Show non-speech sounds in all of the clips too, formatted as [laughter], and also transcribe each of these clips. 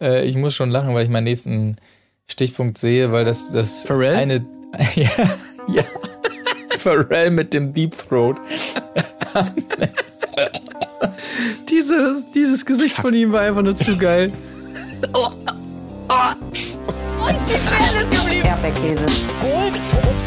Äh, ich muss schon lachen, weil ich meinen nächsten Stichpunkt sehe, weil das, das Pharrell? eine. [laughs] ja, ja. Pharrell mit dem Deep Throat. Dieses, dieses Gesicht von ihm war einfach nur zu geil. Wo ist die Fairness geblieben? Erdbeerkäse. Gold,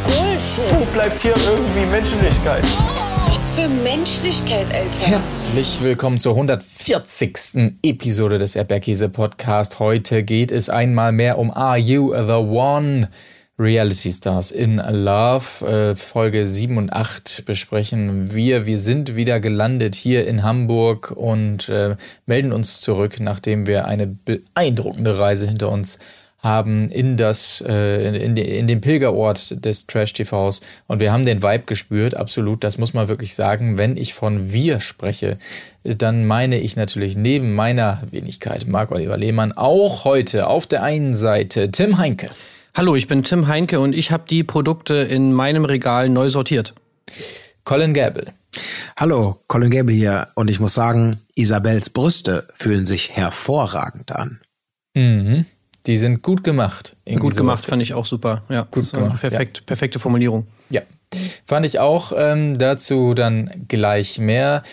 Bullshit. Wo bleibt hier irgendwie Menschlichkeit? Was für Menschlichkeit, Alter. Herzlich willkommen zur 140. Episode des Erdbeerkäse Podcast. Heute geht es einmal mehr um Are You the One? Reality Stars in Love. Äh, Folge 7 und 8 besprechen wir. Wir sind wieder gelandet hier in Hamburg und äh, melden uns zurück, nachdem wir eine beeindruckende Reise hinter uns haben in das äh, in, in den Pilgerort des Trash TVs und wir haben den Vibe gespürt, absolut, das muss man wirklich sagen, wenn ich von wir spreche, dann meine ich natürlich neben meiner Wenigkeit Marc Oliver Lehmann auch heute auf der einen Seite Tim Heinke. Hallo, ich bin Tim Heinke und ich habe die Produkte in meinem Regal neu sortiert. Colin Gable. Hallo, Colin Gable hier und ich muss sagen, Isabels Brüste fühlen sich hervorragend an. Mhm. Die sind gut gemacht. Gut gemacht, fand ich auch super. Ja, gut gemacht. Perfekt, ja. perfekte Formulierung. Ja, fand ich auch. Ähm, dazu dann gleich mehr.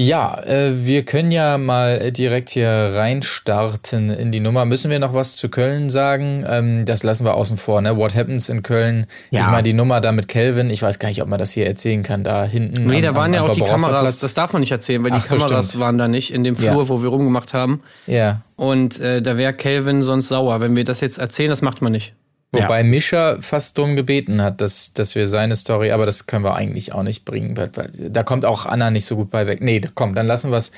Ja, äh, wir können ja mal direkt hier reinstarten in die Nummer. Müssen wir noch was zu Köln sagen? Ähm, das lassen wir außen vor, ne? What happens in Köln? Ja. Ich meine, die Nummer da mit Kelvin, ich weiß gar nicht, ob man das hier erzählen kann, da hinten. Nee, am, da waren ja auch die Kameras, das darf man nicht erzählen, weil die so, Kameras stimmt. waren da nicht in dem Flur, ja. wo wir rumgemacht haben. Ja. Und äh, da wäre Kelvin sonst sauer. Wenn wir das jetzt erzählen, das macht man nicht. Wobei ja. Mischa fast drum gebeten hat, dass, dass wir seine Story, aber das können wir eigentlich auch nicht bringen, weil, weil da kommt auch Anna nicht so gut bei weg. Nee, komm, dann lassen wir es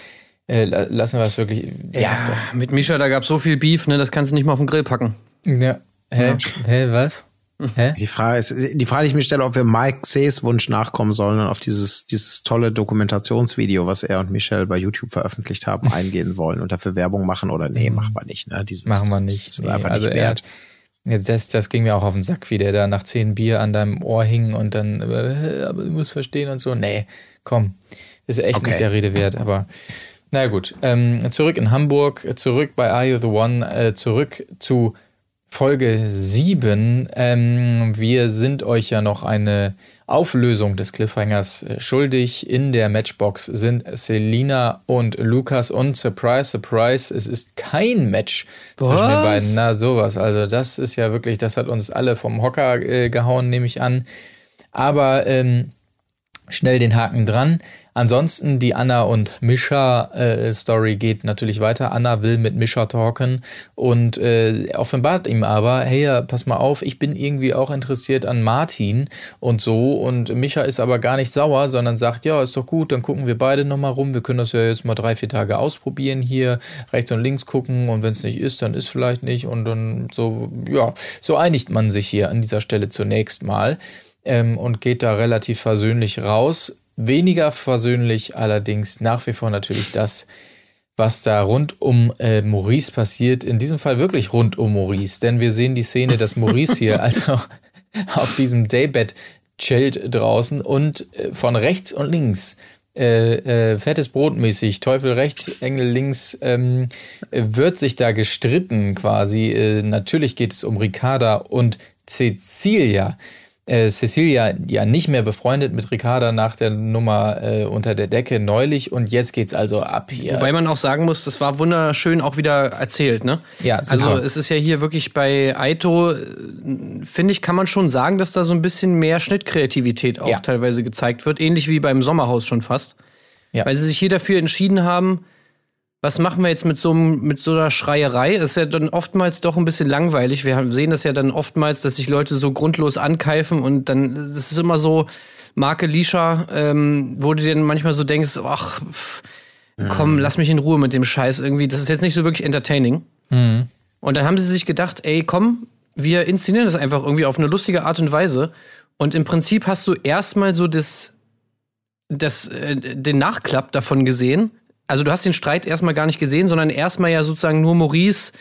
äh, lassen wir es wirklich. Ja, ja doch. mit Mischa, da gab es so viel Beef, ne, das kannst du nicht mal auf den Grill packen. Ja. Hä? Ja. Hä, was? Hä? Die Frage ist, die Frage, die ich mir stelle, ob wir Mike C's Wunsch nachkommen sollen und auf dieses, dieses tolle Dokumentationsvideo, was er und Michelle bei YouTube veröffentlicht haben, eingehen wollen und dafür Werbung machen oder nee, machen wir nicht, ne? Dieses, machen wir nicht. Das nee, einfach also nicht wert. Das, das ging mir auch auf den Sack, wie der da nach zehn Bier an deinem Ohr hing und dann, äh, aber du musst verstehen und so. Nee, komm, ist echt okay. nicht der Rede wert, aber na gut. Ähm, zurück in Hamburg, zurück bei Are You the One, äh, zurück zu Folge 7. Ähm, wir sind euch ja noch eine Auflösung des Cliffhangers äh, schuldig. In der Matchbox sind Selina und Lukas und surprise, surprise, es ist kein Match Was? zwischen den beiden. Na, sowas. Also, das ist ja wirklich, das hat uns alle vom Hocker äh, gehauen, nehme ich an. Aber ähm, schnell den Haken dran. Ansonsten die Anna und Mischa äh, Story geht natürlich weiter. Anna will mit Mischa talken und äh, offenbart ihm aber, hey, pass mal auf, ich bin irgendwie auch interessiert an Martin und so und Mischa ist aber gar nicht sauer, sondern sagt, ja, ist doch gut, dann gucken wir beide nochmal rum. Wir können das ja jetzt mal drei, vier Tage ausprobieren hier, rechts und links gucken und wenn es nicht ist, dann ist vielleicht nicht und dann so, ja, so einigt man sich hier an dieser Stelle zunächst mal. Ähm, und geht da relativ versöhnlich raus. Weniger versöhnlich allerdings nach wie vor natürlich das, was da rund um äh, Maurice passiert. In diesem Fall wirklich rund um Maurice, denn wir sehen die Szene, dass Maurice hier [laughs] also auf diesem Daybed chillt draußen und äh, von rechts und links äh, äh, fettes Brot mäßig, Teufel rechts, Engel links, ähm, wird sich da gestritten quasi. Äh, natürlich geht es um Ricarda und Cecilia äh, Cecilia ja nicht mehr befreundet mit Ricarda nach der Nummer äh, unter der Decke neulich und jetzt geht's also ab hier. Wobei man auch sagen muss, das war wunderschön auch wieder erzählt, ne? Ja, super. Also es ist ja hier wirklich bei Aito, äh, finde ich, kann man schon sagen, dass da so ein bisschen mehr Schnittkreativität auch ja. teilweise gezeigt wird, ähnlich wie beim Sommerhaus schon fast. Ja. Weil sie sich hier dafür entschieden haben, was machen wir jetzt mit so, mit so einer Schreierei? Ist ja dann oftmals doch ein bisschen langweilig. Wir sehen das ja dann oftmals, dass sich Leute so grundlos ankeifen und dann das ist immer so, Marke Lisha, ähm, wo du dir dann manchmal so denkst, ach, komm, mhm. lass mich in Ruhe mit dem Scheiß irgendwie. Das ist jetzt nicht so wirklich entertaining. Mhm. Und dann haben sie sich gedacht, ey, komm, wir inszenieren das einfach irgendwie auf eine lustige Art und Weise. Und im Prinzip hast du erstmal so das, das, äh, den Nachklapp davon gesehen also du hast den Streit erstmal gar nicht gesehen, sondern erstmal ja sozusagen nur Maurice,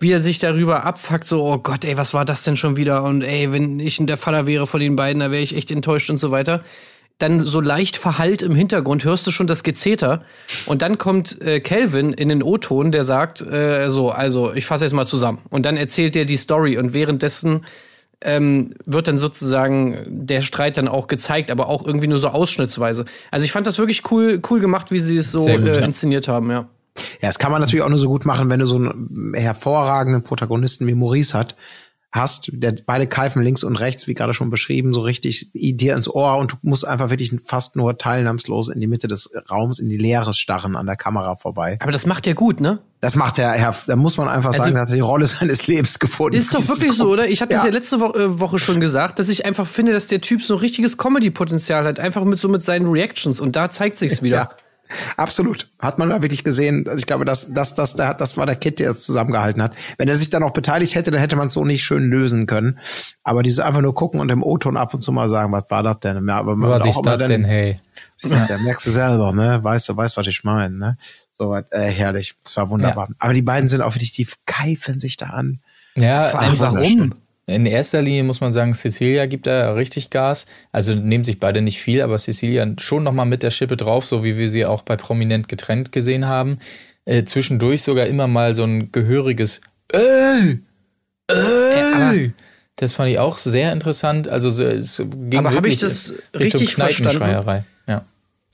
wie er sich darüber abfuckt, so, oh Gott, ey, was war das denn schon wieder? Und ey, wenn ich der Vater wäre von den beiden, da wäre ich echt enttäuscht und so weiter. dann so leicht verhallt im Hintergrund hörst du schon das Gezeter. Und dann kommt äh, Kelvin in den O-Ton, der sagt, äh, so, also ich fasse jetzt mal zusammen. Und dann erzählt er die Story und währenddessen ähm, wird dann sozusagen der Streit dann auch gezeigt, aber auch irgendwie nur so ausschnittsweise. Also ich fand das wirklich cool, cool gemacht, wie sie es so gut, äh, inszeniert haben, ja. Ja, das kann man natürlich auch nur so gut machen, wenn du so einen hervorragenden Protagonisten wie Maurice hat, hast, der beide keifen links und rechts, wie gerade schon beschrieben, so richtig dir ins Ohr und du musst einfach wirklich fast nur teilnahmslos in die Mitte des Raums, in die Leere starren an der Kamera vorbei. Aber das macht er gut, ne? Das macht er, ja, da muss man einfach also, sagen, er hat die Rolle seines Lebens gefunden. Ist doch wirklich so, oder? Ich habe ja. das ja letzte Wo äh, Woche schon gesagt, dass ich einfach finde, dass der Typ so ein richtiges Comedy-Potenzial hat, einfach mit so mit seinen Reactions und da zeigt sich's wieder. Ja. Absolut. Hat man da wirklich gesehen. Ich glaube, das, das, das, das war der Kid, der es zusammengehalten hat. Wenn er sich da noch beteiligt hätte, dann hätte man es so nicht schön lösen können. Aber dieses einfach nur gucken und im O-Ton ab und zu mal sagen, was war das denn? Ja, aber was ist das denn, hey? Ja. merkst du selber, ne? Weißt du, weißt, was ich meine, ne? So äh, herrlich. Das war wunderbar. Ja. Aber die beiden sind auch wirklich, die keifen sich da an. Ja, warum? In erster Linie muss man sagen, Cecilia gibt da richtig Gas. Also nehmen sich beide nicht viel, aber Cecilia schon nochmal mit der Schippe drauf, so wie wir sie auch bei Prominent getrennt gesehen haben. Äh, zwischendurch sogar immer mal so ein gehöriges Ey! Ey! das fand ich auch sehr interessant. Also es ging aber wirklich ich das Richtung richtig Kneipenschreierei. Ja.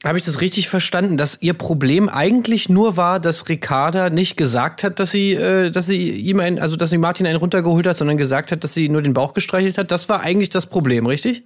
Habe ich das richtig verstanden, dass ihr Problem eigentlich nur war, dass Ricarda nicht gesagt hat, dass sie, äh, dass sie ihm ein, also dass sie Martin einen runtergeholt hat, sondern gesagt hat, dass sie nur den Bauch gestreichelt hat? Das war eigentlich das Problem, richtig?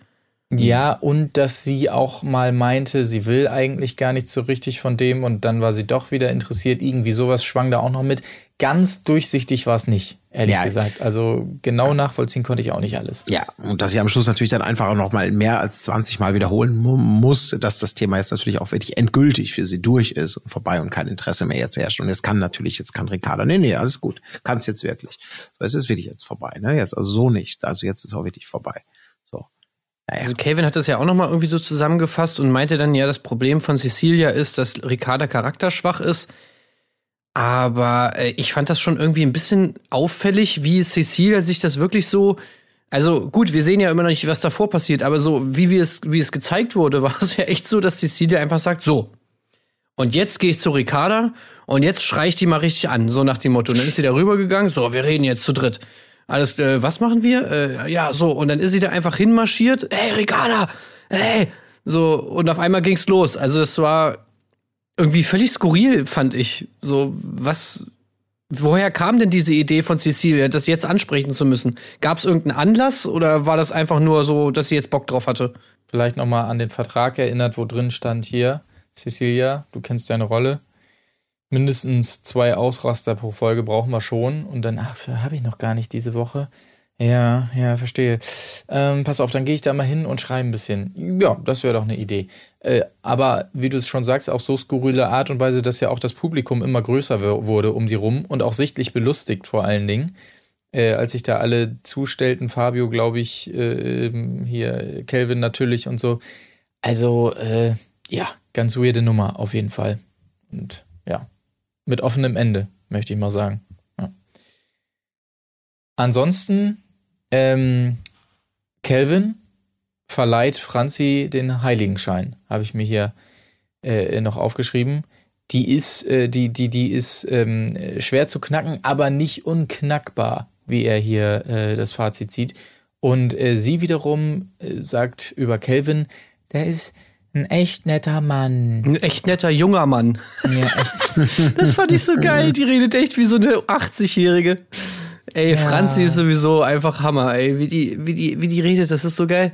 Ja, und dass sie auch mal meinte, sie will eigentlich gar nicht so richtig von dem und dann war sie doch wieder interessiert. Irgendwie sowas schwang da auch noch mit. Ganz durchsichtig war es nicht, ehrlich ja. gesagt. Also genau nachvollziehen konnte ich auch nicht alles. Ja, und dass ich am Schluss natürlich dann einfach auch noch mal mehr als 20 Mal wiederholen muss, dass das Thema jetzt natürlich auch wirklich endgültig für sie durch ist und vorbei und kein Interesse mehr jetzt herrscht. Und jetzt kann natürlich, jetzt kann Ricardo, nee, nee, alles gut, kann es jetzt wirklich. So, es ist wirklich jetzt vorbei, ne? Jetzt also so nicht. Also jetzt ist auch wirklich vorbei. Naja. Also Kevin hat das ja auch nochmal irgendwie so zusammengefasst und meinte dann, ja, das Problem von Cecilia ist, dass Ricarda charakterschwach ist. Aber äh, ich fand das schon irgendwie ein bisschen auffällig, wie Cecilia sich das wirklich so. Also gut, wir sehen ja immer noch nicht, was davor passiert, aber so wie, wie, es, wie es gezeigt wurde, [laughs] war es ja echt so, dass Cecilia einfach sagt, so. Und jetzt gehe ich zu Ricarda und jetzt schrei ich die mal richtig an, so nach dem Motto. Und dann ist sie da rübergegangen, so, wir reden jetzt zu dritt. Alles, äh, was machen wir? Äh, ja, so. Und dann ist sie da einfach hinmarschiert. Hey, Ricarda! Hey! So, und auf einmal ging's los. Also, es war irgendwie völlig skurril, fand ich. So, was, woher kam denn diese Idee von Cecilia, das jetzt ansprechen zu müssen? Gab es irgendeinen Anlass oder war das einfach nur so, dass sie jetzt Bock drauf hatte? Vielleicht nochmal an den Vertrag erinnert, wo drin stand hier, Cecilia, du kennst deine Rolle mindestens zwei Ausraster pro Folge brauchen wir schon. Und dann, ach, so habe ich noch gar nicht diese Woche. Ja, ja, verstehe. Ähm, pass auf, dann gehe ich da mal hin und schreibe ein bisschen. Ja, das wäre doch eine Idee. Äh, aber wie du es schon sagst, auf so skurrile Art und Weise, dass ja auch das Publikum immer größer wurde um die rum und auch sichtlich belustigt vor allen Dingen. Äh, als sich da alle zustellten, Fabio, glaube ich, äh, hier, Kelvin natürlich und so. Also, äh, ja, ganz weirde Nummer auf jeden Fall. Und ja, mit offenem Ende, möchte ich mal sagen. Ansonsten, ähm, Kelvin verleiht Franzi den Heiligenschein, habe ich mir hier äh, noch aufgeschrieben. Die ist, äh, die, die, die ist ähm, schwer zu knacken, aber nicht unknackbar, wie er hier äh, das Fazit zieht. Und äh, sie wiederum äh, sagt über Kelvin, der ist ein echt netter Mann. Ein echt netter junger Mann. Ja, echt. [laughs] Das fand ich so geil. Die redet echt wie so eine 80-Jährige. Ey, ja. Franzi ist sowieso einfach Hammer, ey. Wie die, wie die, wie die redet, das ist so geil.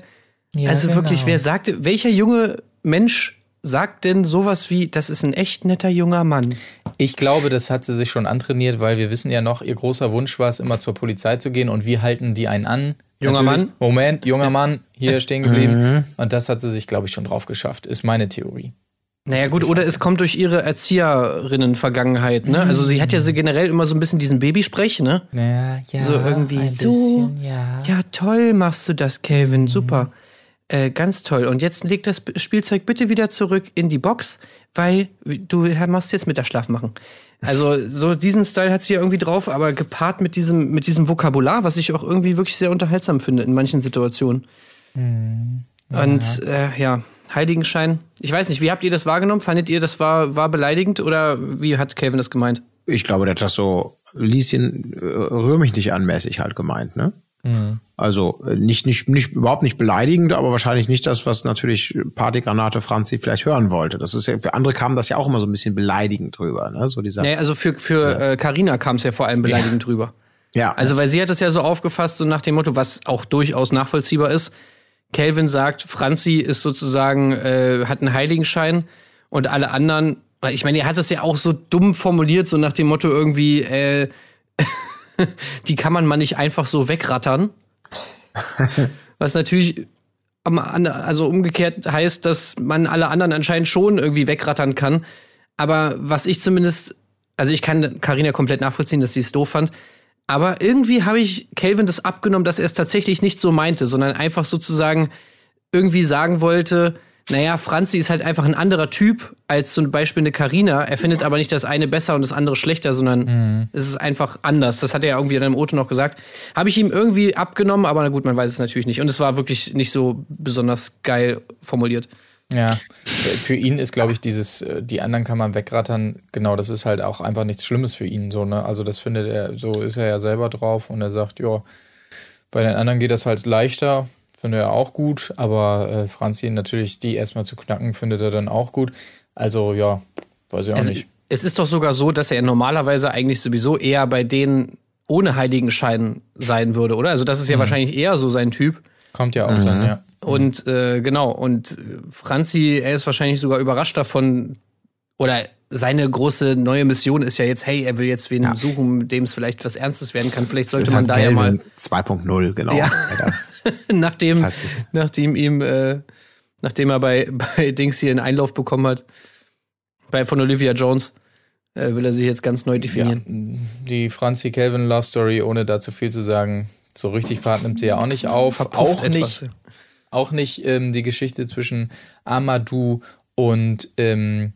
Ja, also genau. wirklich, wer sagt, welcher junge Mensch sagt denn sowas wie, das ist ein echt netter junger Mann? Ich glaube, das hat sie sich schon antrainiert, weil wir wissen ja noch, ihr großer Wunsch war es, immer zur Polizei zu gehen und wie halten die einen an? Junger Mann? Moment, junger Mann, hier [laughs] stehen geblieben. Mhm. Und das hat sie sich, glaube ich, schon drauf geschafft, ist meine Theorie. Naja, gut, oder es kommt durch ihre Erzieherinnen-Vergangenheit, ne? Also sie hat ja so generell immer so ein bisschen diesen Babysprech, ne? Ja, ja. So irgendwie so. Bisschen, ja. ja, toll machst du das, Calvin, mhm. super. Äh, ganz toll. Und jetzt leg das Spielzeug bitte wieder zurück in die Box, weil du machst jetzt Mittagsschlaf machen. Also so diesen Style hat sie ja irgendwie drauf, aber gepaart mit diesem, mit diesem Vokabular, was ich auch irgendwie wirklich sehr unterhaltsam finde in manchen Situationen. Mhm. Ja. Und äh, ja, Heiligenschein. Ich weiß nicht, wie habt ihr das wahrgenommen? Fandet ihr, das war, war beleidigend oder wie hat Calvin das gemeint? Ich glaube, der hat das so, Lieschen, äh, rühr mich nicht anmäßig halt gemeint, ne? Mhm. Also äh, nicht, nicht, nicht, überhaupt nicht beleidigend, aber wahrscheinlich nicht das, was natürlich Partygranate Franzi vielleicht hören wollte. Das ist ja, für andere kam das ja auch immer so ein bisschen beleidigend drüber, ne? So dieser. Nee, also für, für äh, Carina kam es ja vor allem beleidigend ja. drüber. Ja. Also, weil sie hat es ja so aufgefasst, so nach dem Motto, was auch durchaus nachvollziehbar ist. Calvin sagt, Franzi ist sozusagen, äh, hat einen Heiligenschein und alle anderen, ich meine, er hat es ja auch so dumm formuliert, so nach dem Motto irgendwie, äh, [laughs] die kann man mal nicht einfach so wegrattern. [laughs] Was natürlich also umgekehrt heißt, dass man alle anderen anscheinend schon irgendwie wegrattern kann. Aber was ich zumindest, also ich kann Karina komplett nachvollziehen, dass sie es doof fand. Aber irgendwie habe ich Calvin das abgenommen, dass er es tatsächlich nicht so meinte, sondern einfach sozusagen irgendwie sagen wollte, naja, Franzi ist halt einfach ein anderer Typ als zum Beispiel eine Karina. Er findet aber nicht das eine besser und das andere schlechter, sondern mhm. es ist einfach anders. Das hat er ja irgendwie in einem Auto noch gesagt. Habe ich ihm irgendwie abgenommen, aber na gut, man weiß es natürlich nicht. Und es war wirklich nicht so besonders geil formuliert. Ja, für ihn ist, glaube ich, dieses, äh, die anderen kann man wegrattern, genau, das ist halt auch einfach nichts Schlimmes für ihn, so, ne? Also das findet er, so ist er ja selber drauf und er sagt, ja, bei den anderen geht das halt leichter, Finde er auch gut, aber äh, Franzi natürlich die erstmal zu knacken, findet er dann auch gut. Also ja, weiß ich auch also, nicht. Es ist doch sogar so, dass er normalerweise eigentlich sowieso eher bei denen ohne Heiligenschein sein würde, oder? Also das ist ja mhm. wahrscheinlich eher so sein Typ. Kommt ja auch mhm. dann, ja. Und äh, genau, und Franzi, er ist wahrscheinlich sogar überrascht davon, oder seine große neue Mission ist ja jetzt, hey, er will jetzt wen ja. suchen, mit dem es vielleicht was Ernstes werden kann. Vielleicht sollte man halt da ja mal 2.0, genau. Ja. [laughs] nachdem, nachdem ihm, äh, nachdem er bei, bei Dings hier einen Einlauf bekommen hat, bei von Olivia Jones, äh, will er sich jetzt ganz neu definieren. Ja, die Franzi Calvin Love Story, ohne da zu viel zu sagen, so richtig Fahrt nimmt sie ja auch nicht auf. Verpufft auch etwas, nicht, auch nicht ähm, die Geschichte zwischen Amadou und ähm,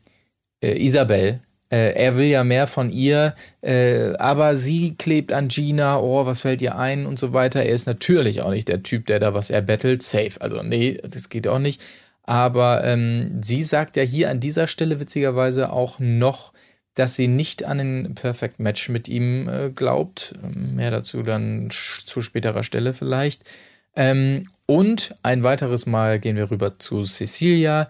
äh, Isabel, äh, er will ja mehr von ihr, äh, aber sie klebt an Gina, oh, was fällt ihr ein und so weiter. Er ist natürlich auch nicht der Typ, der da was erbettelt, safe. Also nee, das geht auch nicht. Aber ähm, sie sagt ja hier an dieser Stelle witzigerweise auch noch, dass sie nicht an ein Perfect Match mit ihm äh, glaubt. Mehr dazu dann zu späterer Stelle vielleicht. Ähm, und ein weiteres Mal gehen wir rüber zu Cecilia,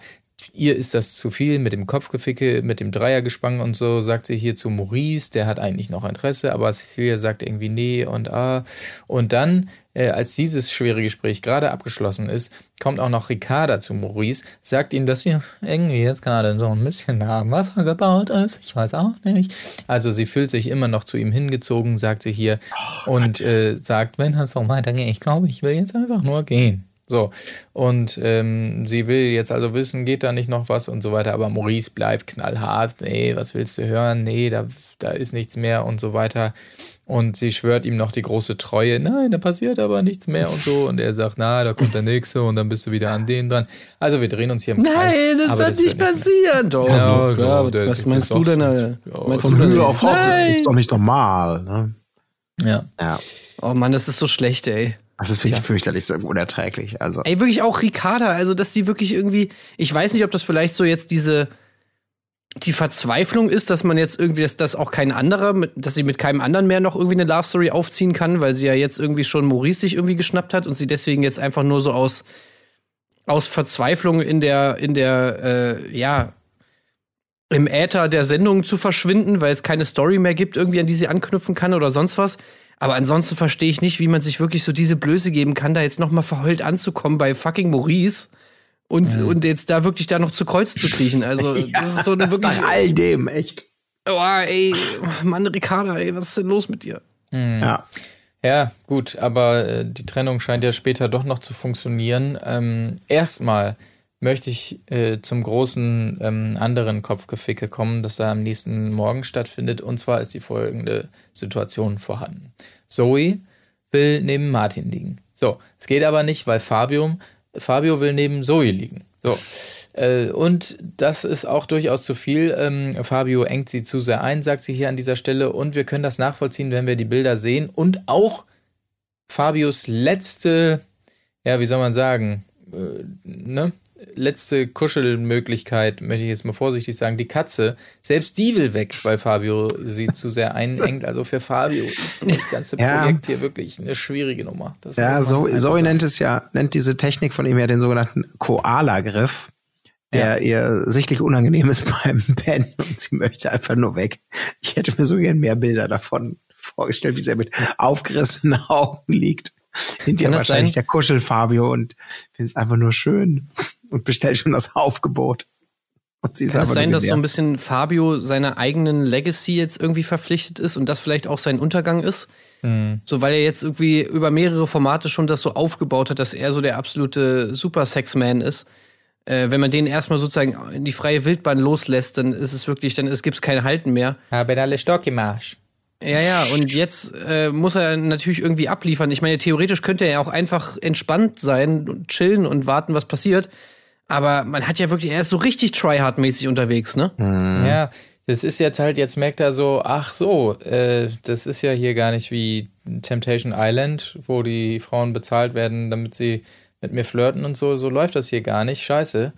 ihr ist das zu viel mit dem Kopfgeficke, mit dem Dreiergespann und so, sagt sie hier zu Maurice, der hat eigentlich noch Interesse, aber Cecilia sagt irgendwie nee und ah. Und dann, äh, als dieses schwere Gespräch gerade abgeschlossen ist, kommt auch noch Ricarda zu Maurice, sagt ihm, dass hier irgendwie jetzt gerade so ein bisschen am Wasser gebaut ist. Ich weiß auch nicht. Also sie fühlt sich immer noch zu ihm hingezogen, sagt sie hier, oh, und äh, sagt, wenn das so weitergeht, ich glaube, ich will jetzt einfach nur gehen. So. Und ähm, sie will jetzt also wissen, geht da nicht noch was und so weiter, aber Maurice bleibt knallhart, nee, was willst du hören? Nee, da, da ist nichts mehr und so weiter. Und sie schwört ihm noch die große Treue, nein, da passiert aber nichts mehr und so. Und er sagt, na, da kommt der nächste und dann bist du wieder an den dran. Also wir drehen uns hier im Kreis. Nein, das wird nicht passieren. Doch, ja, klar, ja, was meinst du denn? Ja, von Höhe auf Haut ist doch nicht normal. Ne? Ja. ja. Oh Mann, das ist so schlecht, ey. Das ist wirklich Tja. fürchterlich, so unerträglich. Also. Ey, wirklich auch Ricarda, also dass die wirklich irgendwie, ich weiß nicht, ob das vielleicht so jetzt diese, die Verzweiflung ist, dass man jetzt irgendwie, dass das auch kein anderer, dass sie mit keinem anderen mehr noch irgendwie eine Love Story aufziehen kann, weil sie ja jetzt irgendwie schon Maurice sich irgendwie geschnappt hat und sie deswegen jetzt einfach nur so aus, aus Verzweiflung in der, in der, äh, ja, im Äther der Sendung zu verschwinden, weil es keine Story mehr gibt, irgendwie an die sie anknüpfen kann oder sonst was. Aber ansonsten verstehe ich nicht, wie man sich wirklich so diese Blöße geben kann, da jetzt noch mal verheult anzukommen bei fucking Maurice und, mhm. und jetzt da wirklich da noch zu Kreuz zu kriechen. Also, [laughs] ja, das ist so eine wirklich. Nach all dem, echt. Oh, ey, Mann, Ricarda, ey, was ist denn los mit dir? Mhm. Ja. Ja, gut, aber äh, die Trennung scheint ja später doch noch zu funktionieren. Ähm, erstmal möchte ich äh, zum großen ähm, anderen Kopfgeficke kommen, das da am nächsten Morgen stattfindet. Und zwar ist die folgende Situation vorhanden. Zoe will neben Martin liegen. So, es geht aber nicht, weil Fabio, Fabio will neben Zoe liegen. So. Äh, und das ist auch durchaus zu viel. Ähm, Fabio engt sie zu sehr ein, sagt sie hier an dieser Stelle. Und wir können das nachvollziehen, wenn wir die Bilder sehen. Und auch Fabios letzte, ja, wie soll man sagen, äh, ne? Letzte Kuschelmöglichkeit, möchte ich jetzt mal vorsichtig sagen, die Katze, selbst die will weg, weil Fabio sie zu sehr einengt. Also für Fabio ist das ganze Ja. Projekt hier wirklich eine schwierige Nummer. Das Ja, so, sagen. nennt es ja, nennt diese Technik von ihm ja den sogenannten Koala-Griff, der ihr sichtlich unangenehm ist [laughs] beim Pennen und sie möchte einfach nur weg. Ich hätte mir so gern mehr Bilder davon vorgestellt, wie sie mit aufgerissenen Augen liegt. Hinter wahrscheinlich sein? der Kuschel-Fabio und findet es einfach nur schön und bestellt schon das Aufgebot. Und sie ist Kann es sein, dass so ein bisschen Fabio seiner eigenen Legacy jetzt irgendwie verpflichtet ist und das vielleicht auch sein Untergang ist? So, weil er jetzt irgendwie über mehrere Formate schon das so aufgebaut hat, dass er so der absolute Super-Sex-Man ist. Äh, wenn man den erstmal sozusagen in die freie Wildbahn loslässt, dann ist es wirklich, dann gibt es kein Halten mehr. Haben alle Stock im Arsch. Ja, ja, und jetzt äh, muss er natürlich irgendwie abliefern. Ich meine, theoretisch könnte er ja auch einfach entspannt sein und chillen und warten, was passiert. Aber man hat ja wirklich, er ist so richtig tryhard-mäßig unterwegs, ne? Ja, das ist jetzt halt, jetzt merkt er so, ach so, äh, das ist ja hier gar nicht wie Temptation Island, wo die Frauen bezahlt werden, damit sie mit mir flirten und so. So läuft das hier gar nicht. Scheiße.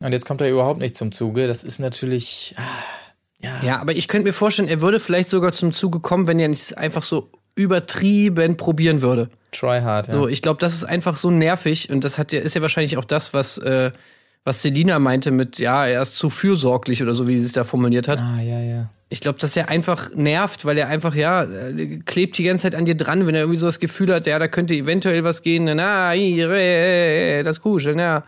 Und jetzt kommt er überhaupt nicht zum Zuge. Das ist natürlich. ah, Ja, aber ich könnte mir vorstellen, er würde vielleicht sogar zum Zuge kommen, wenn er nicht einfach so übertrieben probieren würde. Try hard. Ja. So, ich glaube, das ist einfach so nervig und das hat ja, ist ja wahrscheinlich auch das, was, äh, was Selina meinte mit, ja, er ist zu fürsorglich oder so, wie sie es da formuliert hat. ah, ja, ja. Ich glaube, dass er einfach nervt, weil er einfach, ja, klebt die ganze Zeit an dir dran, wenn er irgendwie so das Gefühl hat, ja, da könnte eventuell was gehen, na, das Kuscheln, ja.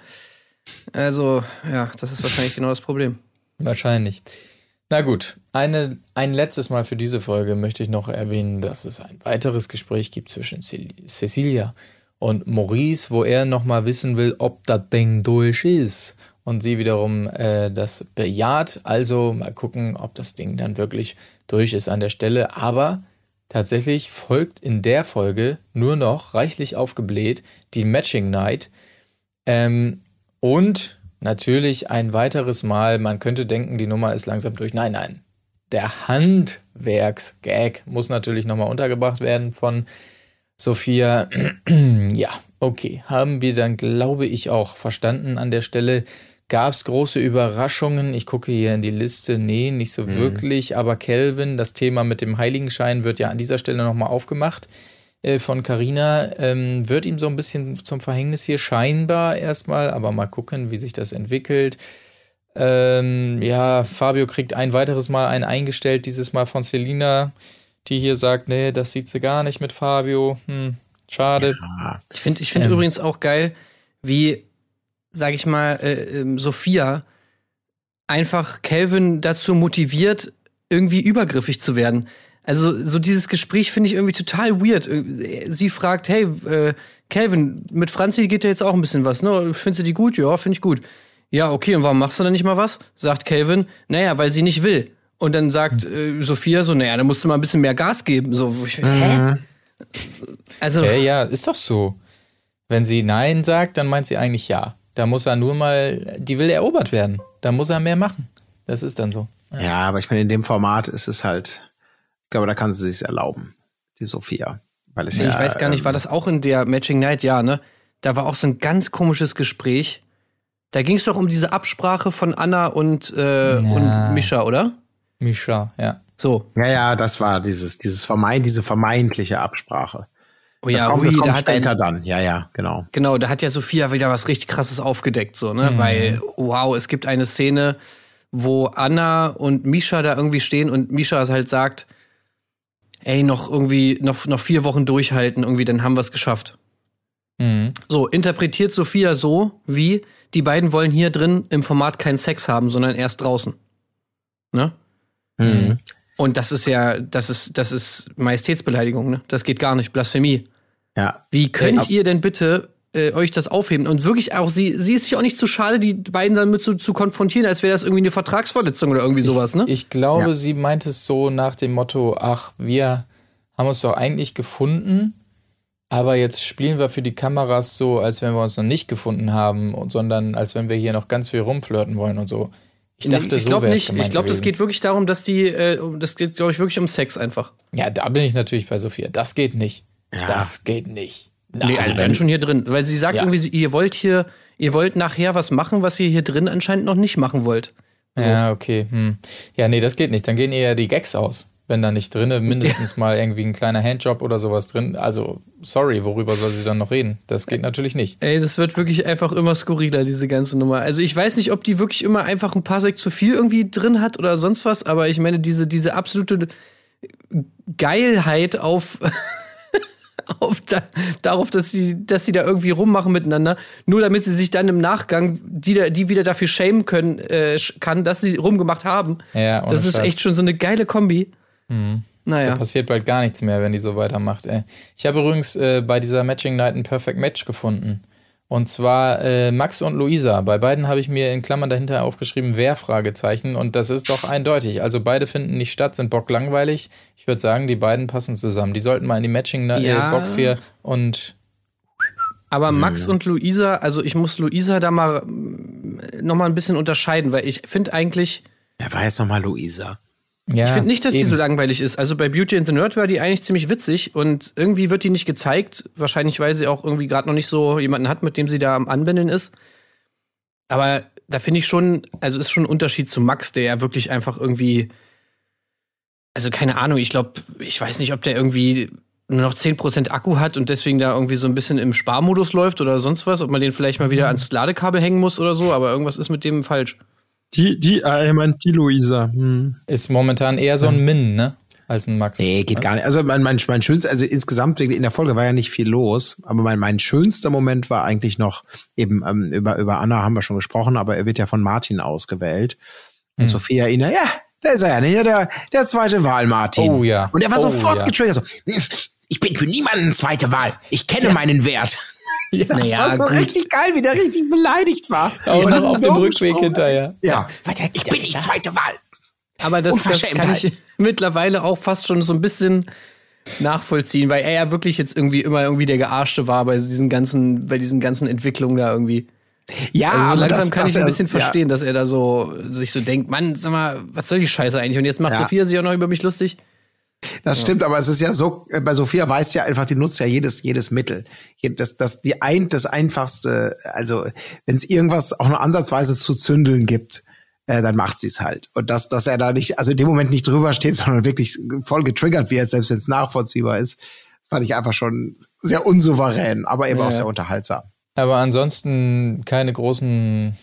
Also, ja, das ist wahrscheinlich genau das Problem. Wahrscheinlich. Na gut, eine, ein letztes Mal für diese Folge möchte ich noch erwähnen, dass es ein weiteres Gespräch gibt zwischen Cecilia und Maurice, wo er nochmal wissen will, ob das Ding durch ist. Und sie wiederum äh, das bejaht. Also mal gucken, ob das Ding dann wirklich durch ist an der Stelle. Aber tatsächlich folgt in der Folge nur noch reichlich aufgebläht die Matching Night. Ähm, und natürlich ein weiteres Mal, man könnte denken, die Nummer ist langsam durch. Nein, nein. Der Handwerksgag muss natürlich nochmal untergebracht werden von Sophia. [clears throat] ja, okay. Haben wir dann, glaube ich, auch verstanden an der Stelle. Gab es große Überraschungen? Ich gucke hier in die Liste. Nee, nicht so wirklich. Aber Kelvin, das Thema mit dem Heiligenschein wird ja an dieser Stelle nochmal aufgemacht äh, von Carina ähm, wird ihm so ein bisschen zum Verhängnis hier scheinbar erstmal, aber mal gucken, wie sich das entwickelt. Ähm, ja, Fabio kriegt ein weiteres Mal einen eingestellt, dieses Mal von Selina, die hier sagt, nee, das sieht sie gar nicht mit Fabio. Hm, schade. Ich finde ich find Ähm. übrigens auch geil, wie, sag ich mal, äh, ähm, Sophia einfach Calvin dazu motiviert, irgendwie übergriffig zu werden. Also so dieses Gespräch finde ich irgendwie total weird. Sie fragt, hey, äh, Calvin, mit Franzi geht ja jetzt auch ein bisschen was, ne? Findest du die gut? Ja, finde ich gut. Ja, okay, und warum machst du dann nicht mal was? Sagt Calvin, naja, weil sie nicht will. Und dann sagt äh, Sophia so, naja, dann musst du mal ein bisschen mehr Gas geben. So, ich, hä? Also, Ja, ja, ist doch so. Wenn sie Nein sagt, dann meint sie eigentlich Ja. Da muss er nur mal, die will erobert werden. Da muss er mehr machen. Das ist dann so. Ja, aber ich meine, in dem Format ist es halt, glaube, da kann sie sich erlauben, die Sophia. Weil es Nee, ja, ich weiß gar nicht, ähm, war das auch in der Matching Night? Ja, ne? Da war auch so ein ganz komisches Gespräch. Da ging es doch um diese Absprache von Anna und, äh, und Mischa, oder? Misha, ja. So. Ja, ja, das war dieses, dieses vermeint, diese vermeintliche Absprache. Oh Das ja, kommt, hui, das da kommt hat später er, dann. Ja, ja, genau. genau, da hat ja Sophia wieder was richtig krasses aufgedeckt, so, ne? Weil, wow, es gibt eine Szene, wo Anna und Misha da irgendwie stehen und Misha halt sagt, ey, noch irgendwie, noch, noch vier Wochen durchhalten, irgendwie, dann haben wir es geschafft. Mhm. So, interpretiert Sophia so, wie die beiden wollen hier drin im Format keinen Sex haben, sondern erst draußen. Ne? Mhm. Und das ist ja, das ist, das ist Majestätsbeleidigung, ne? Das geht gar nicht, Blasphemie. Ja. Wie könnt ihr denn bitte äh, euch das aufheben? Und wirklich auch, sie, sie ist sich auch nicht zu schade, die beiden damit zu, zu konfrontieren, als wäre das irgendwie eine Vertragsverletzung oder irgendwie sowas, ne? Ich glaube, Ja. sie meint es so nach dem Motto, ach, wir haben uns doch eigentlich gefunden, aber jetzt spielen wir für die Kameras so, als wenn wir uns noch nicht gefunden haben, und, sondern als wenn wir hier noch ganz viel rumflirten wollen und so. Ich dachte, ich so wäre nicht. Ich glaube, das geht wirklich darum, dass die, äh, das geht, glaube ich, wirklich um Sex einfach. Ja, da bin ich natürlich bei Sophia. Das geht nicht. Ja. Das geht nicht. Na, Nee, also also dann schon hier drin. Weil sie sagt Ja. irgendwie, sie- ihr wollt hier, ihr wollt nachher was machen, was ihr hier drin anscheinend noch nicht machen wollt. So. Ja, okay. Hm. Ja, nee, das geht nicht. Dann gehen eher die Gags aus wenn da nicht drinne mindestens ja. mal irgendwie ein kleiner Handjob oder sowas drin. Also, sorry, worüber soll sie dann noch reden? Das geht natürlich nicht. Ey, das wird wirklich einfach immer skurriler, diese ganze Nummer. Also, ich weiß nicht, ob die wirklich immer einfach ein paar Sek zu viel irgendwie drin hat oder sonst was, aber ich meine, diese, diese absolute Geilheit auf. [laughs] [laughs] auf da, darauf, dass sie, dass sie da irgendwie rummachen miteinander, nur damit sie sich dann im Nachgang die, die wieder dafür schämen können, äh, kann, dass sie rumgemacht haben. Ja, das ist Scheiß. echt schon so eine geile Kombi. Mhm. Naja. Da passiert bald gar nichts mehr, wenn die so weitermacht. Ey. Ich habe übrigens äh, bei dieser Matching Night ein Perfect Match gefunden. Und zwar äh, Max und Luisa. Bei beiden habe ich mir in Klammern dahinter aufgeschrieben, wer Fragezeichen. Und das ist doch eindeutig. Also beide finden nicht statt, sind bock langweilig. Ich würde sagen, die beiden passen zusammen. Die sollten mal in die Matching-Box ja. hier und. Aber Max und Luisa, also ich muss Luisa da mal noch mal ein bisschen unterscheiden, weil ich finde eigentlich. Wer war jetzt noch mal Luisa? Ja, ich finde nicht, dass eben. die so langweilig ist. Also bei Beauty and the Nerd war die eigentlich ziemlich witzig und irgendwie wird die nicht gezeigt. Wahrscheinlich, weil sie auch irgendwie gerade noch nicht so jemanden hat, mit dem sie da am Anbändeln ist. Aber da finde ich schon, also ist schon ein Unterschied zu Max, der ja wirklich einfach irgendwie, also keine Ahnung, ich glaube, ich weiß nicht, ob der irgendwie nur noch 10% Akku hat und deswegen da irgendwie so ein bisschen im Sparmodus läuft oder sonst was, ob man den vielleicht mal wieder mhm. ans Ladekabel hängen muss oder so, aber irgendwas ist mit dem falsch. Die, die, äh, ich meine, die Luisa. Hm. Ist momentan eher so ein Min, ne? Als ein Max. Nee, geht gar nicht. Also mein, mein, mein schönster, also insgesamt in der Folge war ja nicht viel los, aber mein, mein schönster Moment war eigentlich noch eben ähm, über, über Anna haben wir schon gesprochen, aber er wird ja von Martin ausgewählt. Und hm. Sophia ihn, ja, da ist er ja, ne? Der, der zweite Wahl, Martin. Oh ja. Und er war oh, sofort ja. getriggert. So, ich bin für niemanden zweite Wahl. Ich kenne ja. meinen Wert. [laughs] Ja, das naja, war so gut. richtig geil, wie der richtig beleidigt war. Ja, und dann auf dem Rückweg hinterher. Ja. ja. Ich bin die zweite Wahl. Aber das, das kann ich mittlerweile auch fast schon so ein bisschen nachvollziehen, weil er ja wirklich jetzt irgendwie immer irgendwie der Gearschte war bei diesen ganzen, bei diesen ganzen Entwicklungen da irgendwie. Ja, also so langsam das, kann ich ein bisschen er, verstehen, ja. dass er da so sich so denkt, Mann, sag mal, was soll die Scheiße eigentlich? Und jetzt macht ja. Sophia sich auch noch über mich lustig. Das stimmt, aber es ist ja so, äh, bei Sophia weiß ja einfach, die nutzt ja jedes, jedes Mittel. Das, das, die ein, das einfachste, also wenn es irgendwas auch nur ansatzweise zu zündeln gibt, äh, dann macht sie es halt. Und dass, dass er da nicht, also in dem Moment nicht drüber steht, [laughs] sondern wirklich voll getriggert wird, selbst wenn es nachvollziehbar ist, das fand ich einfach schon sehr unsouverän, aber eben ja. auch sehr unterhaltsam. Aber ansonsten keine großen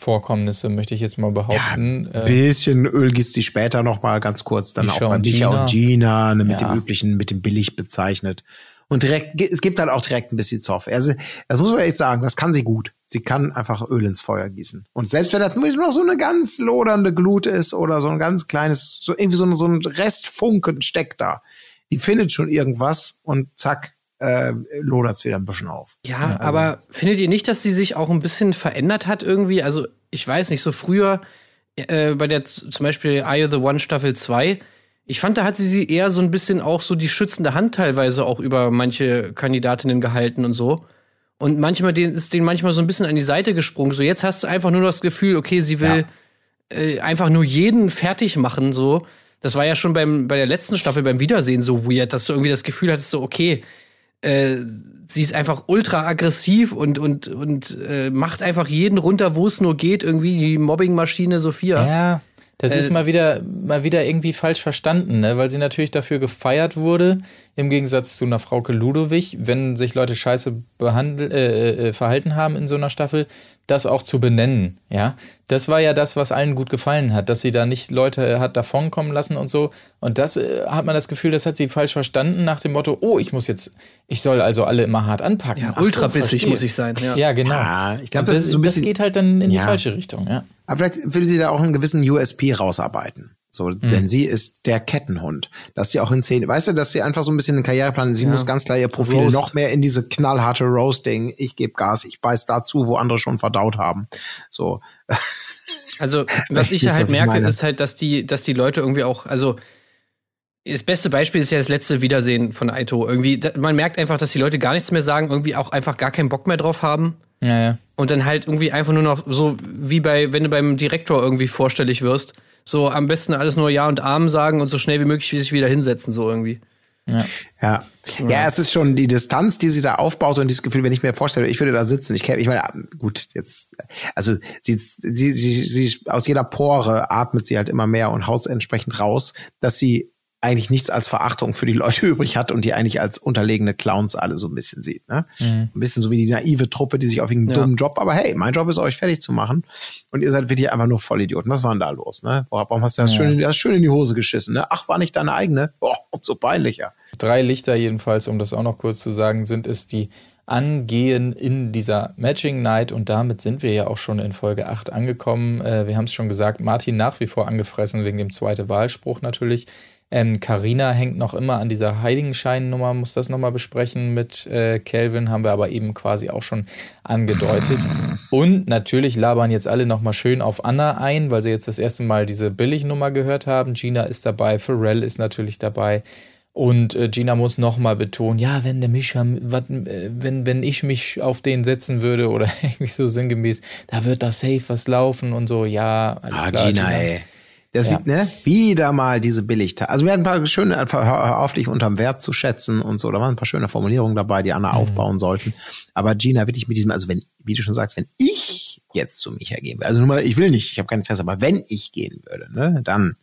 Vorkommnisse, möchte ich jetzt mal behaupten. Ja, ein äh, bisschen Öl gießt sie später noch mal ganz kurz, dann Misha auch bei Micha und Gina, ne, mit ja. dem üblichen, mit dem billig bezeichnet. Und direkt, es gibt dann auch direkt ein bisschen Zoff. Also, das muss man echt sagen, das kann sie gut. Sie kann einfach Öl ins Feuer gießen. Und selbst wenn das nur noch so eine ganz lodernde Glut ist oder so ein ganz kleines, so irgendwie so, so ein Restfunken steckt da, die findet schon irgendwas und zack, äh, lodert es wieder ein bisschen auf. Ja, ja also. aber findet ihr nicht, dass sie sich auch ein bisschen verändert hat irgendwie? Also, ich weiß nicht, so früher äh, bei der zum Beispiel Eye of the One Staffel 2, ich fand, da hat sie sie eher so ein bisschen auch so die schützende Hand teilweise auch über manche Kandidatinnen gehalten und so. Und manchmal den, ist denen manchmal so ein bisschen an die Seite gesprungen. So, jetzt hast du einfach nur das Gefühl, okay, sie will ja. äh, einfach nur jeden fertig machen, so. Das war ja schon beim, bei der letzten Staffel beim Wiedersehen so weird, dass du irgendwie das Gefühl hattest, so, okay, äh, sie ist einfach ultra aggressiv und, und, und äh, macht einfach jeden runter, wo es nur geht, irgendwie die Mobbingmaschine Sophia. Ja, das äh, ist mal wieder, mal wieder irgendwie falsch verstanden, ne? weil sie natürlich dafür gefeiert wurde, im Gegensatz zu einer Frauke Ludowig, wenn sich Leute scheiße behandelt, äh, äh, verhalten haben in so einer Staffel, das auch zu benennen, ja. Das war ja das, was allen gut gefallen hat, dass sie da nicht Leute hat davonkommen lassen und so. Und das äh, hat man das Gefühl, das hat sie falsch verstanden nach dem Motto, oh, ich muss jetzt, ich soll also alle immer hart anpacken. Ja, ultra so, bissig muss ich sein. Ja, ja genau. Ja, ich glaube, das, das, so bisschen, das geht halt dann in ja. die falsche Richtung, ja. Aber vielleicht will sie da auch einen gewissen USP rausarbeiten. So, mhm. denn sie ist der Kettenhund. Dass sie auch in Szene, weißt du, dass sie einfach so ein bisschen einen Karriereplan, sie ja. muss ganz klar ihr Profil Roast. noch mehr in diese knallharte Roasting, ich gebe Gas, ich beiß dazu, wo andere schon verdaut haben. So. [laughs] Also, was ich halt merke, meine. ist halt, dass die, dass die Leute irgendwie auch, also, das beste Beispiel ist ja das letzte Wiedersehen von Aito. Irgendwie, man merkt einfach, dass die Leute gar nichts mehr sagen, irgendwie auch einfach gar keinen Bock mehr drauf haben. Ja, ja. Und dann halt irgendwie einfach nur noch so wie bei, wenn du beim Direktor irgendwie vorstellig wirst, so am besten alles nur Ja und Arm sagen und so schnell wie möglich sich wieder hinsetzen, so irgendwie. Ja. ja. Ja, es ist schon die Distanz, die sie da aufbaut und dieses Gefühl, wenn ich mir vorstelle, ich würde da sitzen, ich, ich meine, gut, jetzt, also sie, sie, sie, sie, aus jeder Pore atmet sie halt immer mehr und haut entsprechend raus, dass sie eigentlich nichts als Verachtung für die Leute [laughs] übrig hat und die eigentlich als unterlegene Clowns alle so ein bisschen sieht. Ne? Mhm. Ein bisschen so wie die naive Truppe, die sich auf irgendeinen ja. dummen Job, aber hey, mein Job ist euch fertig zu machen und ihr seid wirklich einfach nur Vollidioten. Was war denn da los? Ne? Warum hast du das, ja. schön, das schön in die Hose geschissen? Ne? Ach, war nicht deine eigene? Oh, umso peinlicher. Drei Lichter jedenfalls, um das auch noch kurz zu sagen, sind es die angehen in dieser Matching Night und damit sind wir ja auch schon in Folge 8 angekommen. Äh, wir haben es schon gesagt, Martin nach wie vor angefressen wegen dem zweiten Wahlspruch natürlich. Ähm, Carina hängt noch immer an dieser Heiligenschein-Nummer, muss das nochmal besprechen mit äh, Calvin, haben wir aber eben quasi auch schon angedeutet. Und natürlich labern jetzt alle nochmal schön auf Anna ein, weil sie jetzt das erste Mal diese Billignummer gehört haben. Gina ist dabei, Pharrell ist natürlich dabei. Und äh, Gina muss nochmal betonen, ja, wenn der Mischa, wat, äh, wenn, wenn ich mich auf den setzen würde oder [laughs] irgendwie so sinngemäß, da wird da safe was laufen und so, ja, alles ah, klar. Gina, Gina. ey. Das ja. ne, wieder mal diese Billigteile. Also wir hatten ein paar schöne, dich unterm Wert zu schätzen und so. Da waren ein paar schöne Formulierungen dabei, die Anna mhm. aufbauen sollten. Aber Gina, wirklich mit diesem, also wenn, wie du schon sagst, wenn ich jetzt zu Micha gehen würde, also nur mal, ich will nicht, ich habe keine Fest, aber wenn ich gehen würde, ne, dann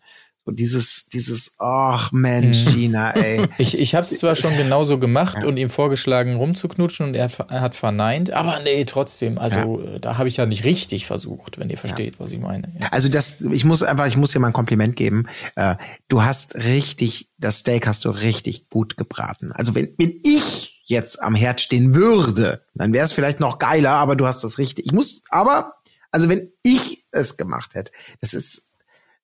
und dieses, dieses, ach Mensch, mhm. Gina, ey. [laughs] Ich, ich habe es zwar schon genauso gemacht ja. und ihm vorgeschlagen, rumzuknutschen und er, er, hat verneint, aber nee, trotzdem. Also ja. da habe ich ja nicht richtig versucht, wenn ihr versteht, ja. was ich meine. Also das, ich muss einfach, ich muss dir mal ein Kompliment geben. Äh, du hast richtig, das Steak hast du richtig gut gebraten. Also wenn, wenn ich jetzt am Herd stehen würde, dann wäre es vielleicht noch geiler, aber du hast das richtig. Ich muss, aber, also wenn ich es gemacht hätte, das ist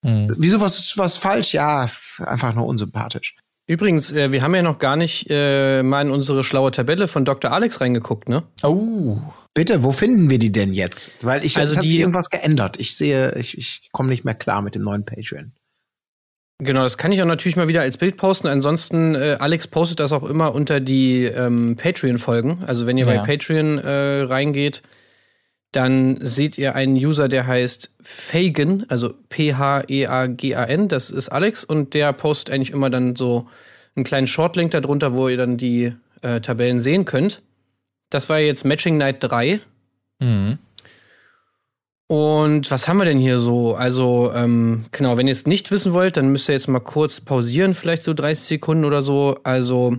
Mhm. Wieso was was falsch? Ja, ist einfach nur unsympathisch. Übrigens, äh, wir haben ja noch gar nicht äh, mal in unsere schlaue Tabelle von Dr. Alex reingeguckt, ne? Oh. Bitte, wo finden wir die denn jetzt? Weil ich, also es hat sich irgendwas geändert. Ich sehe, ich, ich komme nicht mehr klar mit dem neuen Patreon. Genau, das kann ich auch natürlich mal wieder als Bild posten. Ansonsten, äh, Alex postet das auch immer unter die ähm, Patreon-Folgen. Also wenn ihr ja. bei Patreon äh, reingeht, dann seht ihr einen User, der heißt Fagan, also P-H-E-A-G-A-N, das ist Alex und der postet eigentlich immer dann so einen kleinen Shortlink darunter, wo ihr dann die äh, Tabellen sehen könnt. Das war jetzt Matching Night 3. Mhm. Und was haben wir denn hier so? Also, ähm, genau, wenn ihr es nicht wissen wollt, dann müsst ihr jetzt mal kurz pausieren, vielleicht so 30 Sekunden oder so. Also,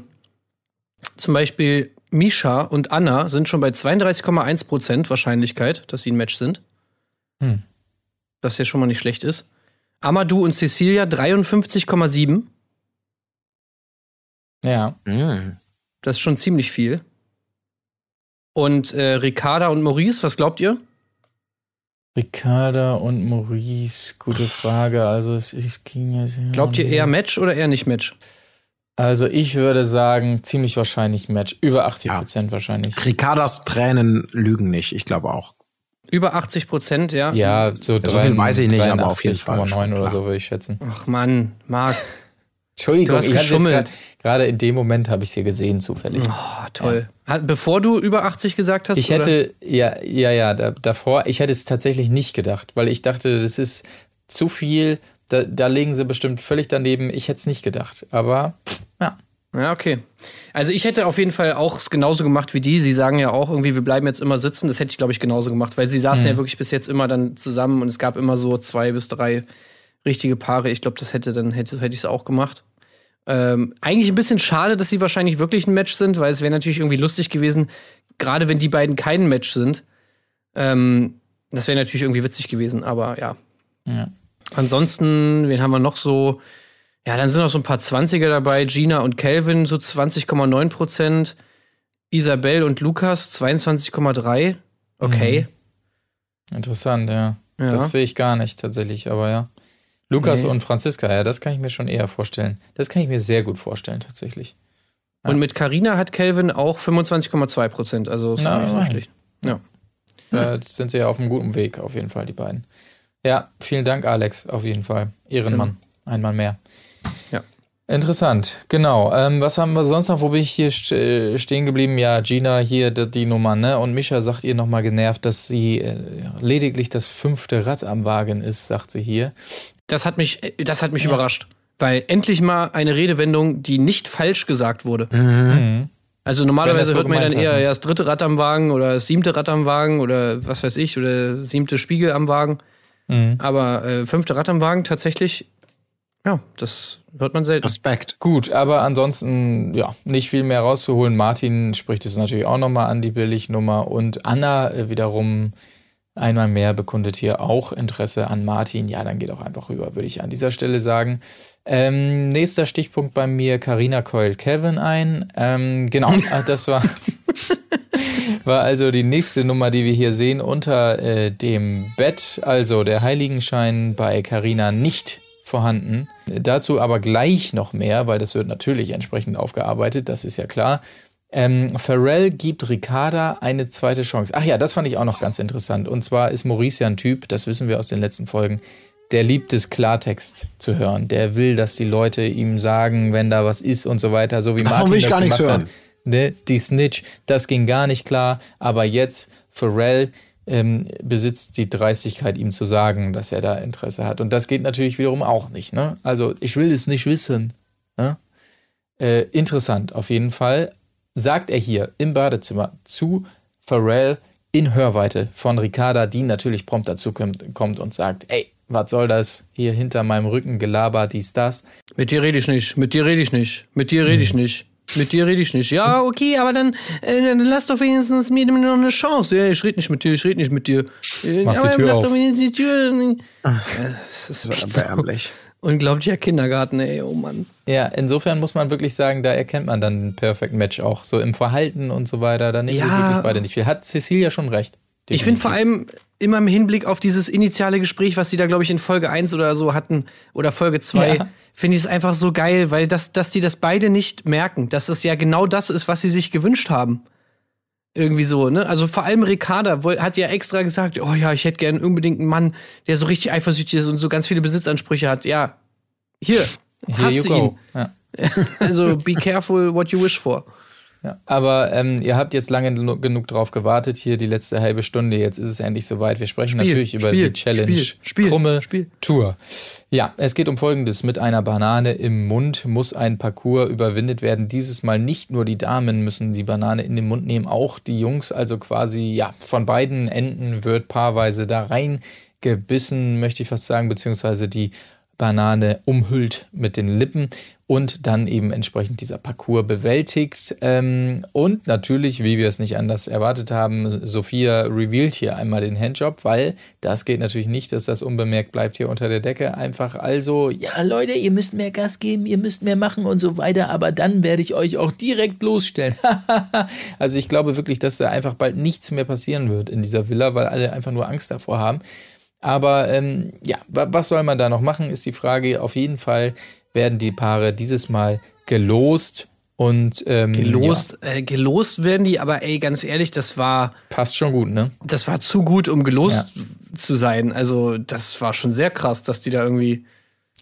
zum Beispiel Misha und Anna sind schon bei 32,1% Wahrscheinlichkeit, dass sie ein Match sind. Hm. Das ja schon mal nicht schlecht ist. Amadou und Cecilia 53,7. Ja. Hm. Das ist schon ziemlich viel. Und äh, Ricarda und Maurice, was glaubt ihr? Ricarda und Maurice, gute Frage. Also es, es ging ja. Glaubt ihr eher Match oder eher nicht Match? Also ich würde sagen, ziemlich wahrscheinlich Match. Über 80 Prozent ja. wahrscheinlich. Ricardas Tränen lügen nicht, ich glaube auch. Über 80 Prozent, ja. Ja, so, ja, so viel weiß ich nicht, aber auf jeden Fall. 9 oder so würde ich schätzen. Ach Mann, Marc. [laughs] Entschuldigung, ich geschummelt. Gerade in dem Moment habe ich es hier gesehen, zufällig. Oh, toll. Ja. Bevor du über 80 gesagt hast? Ich hätte, oder? ja, ja, ja, da, davor, ich hätte es tatsächlich nicht gedacht, weil ich dachte, das ist zu viel da, da legen sie bestimmt völlig daneben. Ich hätte es nicht gedacht. Aber ja. Ja, okay. Also ich hätte auf jeden Fall auch es genauso gemacht wie die. Sie sagen ja auch irgendwie, wir bleiben jetzt immer sitzen. Das hätte ich, glaube ich, genauso gemacht, weil sie saßen mhm. ja wirklich bis jetzt immer dann zusammen und es gab immer so zwei bis drei richtige Paare. Ich glaube, das hätte dann hätte, hätte ich es auch gemacht. Ähm, eigentlich ein bisschen schade, dass sie wahrscheinlich wirklich ein Match sind, weil es wäre natürlich irgendwie lustig gewesen, gerade wenn die beiden kein Match sind. Ähm, das wäre natürlich irgendwie witzig gewesen, aber ja. Ja. Ansonsten, wen haben wir noch so? Ja, dann sind noch so ein paar Zwanziger dabei. Gina und Calvin so 20,9 Prozent. Isabel und Lukas 22,3. Okay. Mhm. Interessant, ja. ja. Das sehe ich gar nicht tatsächlich, aber ja. Lukas nee. und Franziska, ja, das kann ich mir schon eher vorstellen. Das kann ich mir sehr gut vorstellen, tatsächlich. Ja. Und mit Carina hat Calvin auch 25,2 Prozent, also ist Na, nicht so schlecht. Ja. Da sind sie ja auf einem guten Weg, auf jeden Fall, die beiden. Ja, vielen Dank, Alex, auf jeden Fall. Ehrenmann, ja. einmal mehr. Ja. Interessant, genau. Ähm, was haben wir sonst noch? Wo bin ich hier äh, stehen geblieben? Ja, Gina hier die, die Nummer, ne? Und Mischa sagt ihr nochmal genervt, dass sie äh, lediglich das fünfte Rad am Wagen ist, sagt sie hier. Das hat mich, äh, das hat mich ja. überrascht. Weil endlich mal eine Redewendung, die nicht falsch gesagt wurde. Mhm. Also normalerweise so hört man dann eher ja, das dritte Rad am Wagen oder das siebte Rad am Wagen oder was weiß ich oder siebte Spiegel am Wagen. Mhm. Aber äh, fünfte Rad am Wagen tatsächlich, ja, das hört man selten. Respekt. Gut, aber ansonsten, ja, nicht viel mehr rauszuholen. Martin spricht es natürlich auch nochmal an, die Billignummer. Und Anna äh, wiederum einmal mehr bekundet hier auch Interesse an Martin. Ja, dann geht auch einfach rüber, würde ich an dieser Stelle sagen. Ähm, nächster Stichpunkt bei mir, Karina keult Kevin ein. Ähm, genau, [laughs] das war, war also die nächste Nummer, die wir hier sehen unter äh, dem Bett. Also der Heiligenschein bei Karina nicht vorhanden. Dazu aber gleich noch mehr, weil das wird natürlich entsprechend aufgearbeitet, das ist ja klar. Ähm, Pharrell gibt Ricarda eine zweite Chance. Ach ja, das fand ich auch noch ganz interessant. Und zwar ist Maurice ja ein Typ, das wissen wir aus den letzten Folgen, der liebt es, Klartext zu hören. Der will, dass die Leute ihm sagen, wenn da was ist und so weiter, so wie Martin Warum will ich das gar nichts hören? hat. Ne? Die Snitch, das ging gar nicht klar. Aber jetzt, Pharrell ähm, besitzt die Dreistigkeit, ihm zu sagen, dass er da Interesse hat. Und das geht natürlich wiederum auch nicht. Ne? Also, ich will es nicht wissen. Ne? Äh, interessant, auf jeden Fall. Sagt er hier im Badezimmer zu Pharrell in Hörweite von Ricarda, die natürlich prompt dazu kommt, und sagt, ey, was soll das hier hinter meinem Rücken gelabert, dies, das. Mit dir rede ich nicht, mit dir rede ich nicht, mit dir rede ich Hm. nicht. Mit dir rede ich nicht. Ja, okay, aber dann, äh, dann lass doch wenigstens mir noch eine Chance. Ja, ich rede nicht mit dir, ich rede nicht mit dir. Äh, Mach die aber Tür mach auf. doch wenigstens die Tür. Das ist echt so Erbärmlich. unglaublicher Kindergarten, ey, oh Mann. Ja, insofern muss man wirklich sagen, da erkennt man dann ein Perfect Match auch. So im Verhalten und so weiter, da nehmen Ja. wir wirklich beide nicht viel. Hat Cecilia schon recht. Ich finde vor allem immer im Hinblick auf dieses initiale Gespräch, was sie da, glaube ich, in Folge 1 oder so hatten oder Folge 2, Ja. finde ich es einfach so geil, weil das, dass die das beide nicht merken, dass es ja genau das ist, was sie sich gewünscht haben. Irgendwie so, ne? Also vor allem Ricarda hat ja extra gesagt, oh ja, ich hätte gern unbedingt einen Mann, der so richtig eifersüchtig ist und so ganz viele Besitzansprüche hat. Ja, hier, Here hast du ihn. Ja. [laughs] Also be careful what you wish for. Ja. Aber ähm, ihr habt jetzt lange genu- genug drauf gewartet, hier die letzte halbe Stunde. Jetzt ist es endlich soweit. Wir sprechen Spiel, natürlich über Spiel, die Challenge Spiel, Spiel, Krumme Spiel. Tour. Ja, es geht um Folgendes. Mit einer Banane im Mund muss ein Parcours überwindet werden. Dieses Mal nicht nur die Damen müssen die Banane in den Mund nehmen, auch die Jungs. Also quasi, ja, von beiden Enden wird paarweise da reingebissen, möchte ich fast sagen, beziehungsweise die Banane umhüllt mit den Lippen und dann eben entsprechend dieser Parcours bewältigt. Ähm, und natürlich, wie wir es nicht anders erwartet haben, Sophia revealed hier einmal den Handjob, weil das geht natürlich nicht, dass das unbemerkt bleibt hier unter der Decke. Einfach also, ja Leute, ihr müsst mehr Gas geben, ihr müsst mehr machen und so weiter, aber dann werde ich euch auch direkt bloßstellen. [laughs] also ich glaube wirklich, dass da einfach bald nichts mehr passieren wird in dieser Villa, weil alle einfach nur Angst davor haben. Aber ähm, ja, wa- was soll man da noch machen, ist die Frage. Auf jeden Fall werden die Paare dieses Mal gelost und ähm, Gelost, äh, gelost werden die, aber ey, ganz ehrlich, das war, Ja, passt schon gut, ne? das war zu gut, um gelost zu sein. Also, das war schon sehr krass, dass die da irgendwie.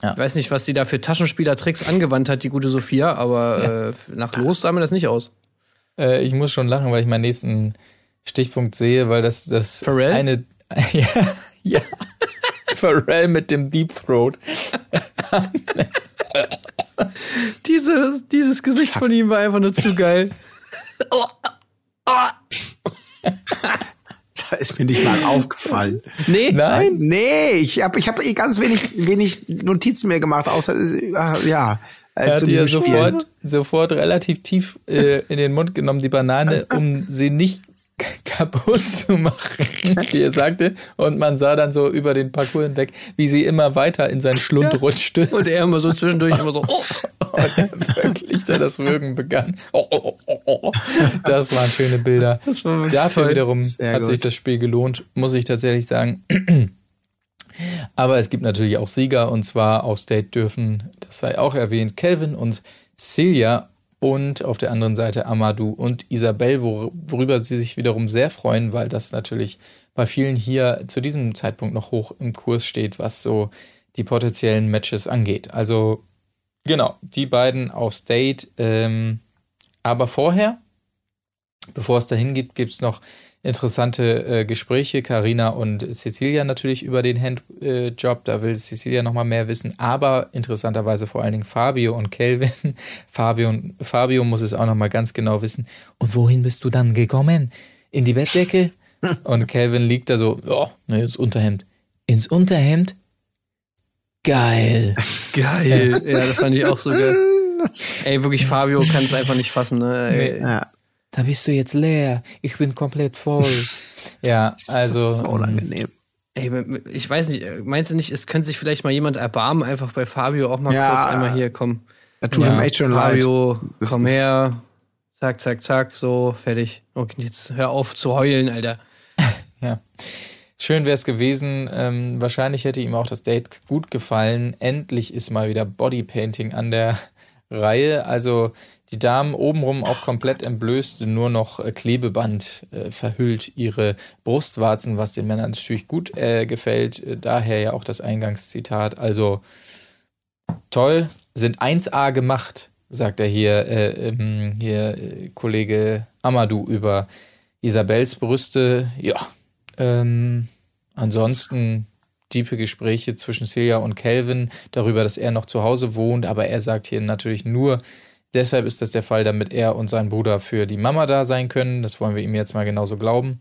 Ja. Ich weiß nicht, was die da für Taschenspielertricks angewandt hat, die gute Sophia, aber äh, nach Los sah mir das nicht aus. Äh, ich muss schon lachen, weil ich meinen nächsten Stichpunkt sehe, weil das das Pharrell? eine [laughs] ja, ja. Pharrell mit dem Deep Throat. [laughs] [laughs] Dieses, dieses Gesicht von ihm war einfach nur zu geil. [laughs] [laughs] Da ist mir nicht mal aufgefallen. Nee, Nein, Nee, ich habe ich hab eh ganz wenig, wenig Notizen mehr gemacht, außer, äh, ja, äh, Er hat Spiel. sofort, sofort relativ tief äh, in den Mund genommen, die Banane, um sie nicht [laughs] kaputt zu machen, [laughs] wie er sagte. Und man sah dann so über den Parcours hinweg, wie sie immer weiter in seinen Schlund rutschte. Und er immer so zwischendurch immer so, [laughs] oh. Und er wirklich da das Würgen begann. Oh, oh, oh, oh. Das waren schöne Bilder. Das war wirklich Dafür toll. wiederum Sehr hat gut. sich das Spiel gelohnt, muss ich tatsächlich sagen. [clears throat] Aber es gibt natürlich auch Sieger und zwar auf State dürfen, das sei auch erwähnt, Kelvin und Celia und auf der anderen Seite Amadou und Isabel, wor- worüber sie sich wiederum sehr freuen, weil das natürlich bei vielen hier zu diesem Zeitpunkt noch hoch im Kurs steht, was so die potenziellen Matches angeht. Also genau, die beiden auf State. Ähm, aber vorher Bevor es dahin geht, gibt es noch interessante äh, Gespräche. Karina und Cecilia natürlich über den Handjob. Äh, da will Cecilia nochmal mehr wissen. Aber interessanterweise vor allen Dingen Fabio und Kelvin. [laughs] Fabio, Fabio muss es auch nochmal ganz genau wissen. Und wohin bist du dann gekommen? In die Bettdecke? [laughs] und Kelvin liegt da so, ja, ne, ins Unterhemd. Ins Unterhemd? Geil. [laughs] Geil. ja, das fand ich auch so geil. Ey, wirklich, Fabio kann es einfach nicht fassen. Ne? Nee. Ja da bist du jetzt leer, ich bin komplett voll. [laughs] ja, also. So unangenehm. Ey, ich weiß nicht, meinst du nicht, es könnte sich vielleicht mal jemand erbarmen, einfach bei Fabio auch mal ja, kurz einmal hier kommen. Er tut ja, ihm echt schon Fabio, leid. komm her, zack, zack, zack, so, fertig. Okay, jetzt hör auf zu heulen, Alter. [laughs] ja. Schön wäre es gewesen. Ähm, wahrscheinlich hätte ihm auch das Date gut gefallen. Endlich ist mal wieder Bodypainting an der [laughs] Reihe. Also die Damen obenrum auch komplett entblößt, nur noch äh, Klebeband äh, verhüllt ihre Brustwarzen, was den Männern natürlich gut äh, gefällt. Äh, daher ja auch das Eingangszitat. Also toll, sind 1A gemacht, sagt er hier, äh, ähm, hier äh, Kollege Amadou über Isabels Brüste. Ja, ähm, ansonsten tiefe Gespräche zwischen Celia und Calvin darüber, dass er noch zu Hause wohnt, aber er sagt hier natürlich nur, Deshalb ist das der Fall, damit er und sein Bruder für die Mama da sein können. Das wollen wir ihm jetzt mal genauso glauben.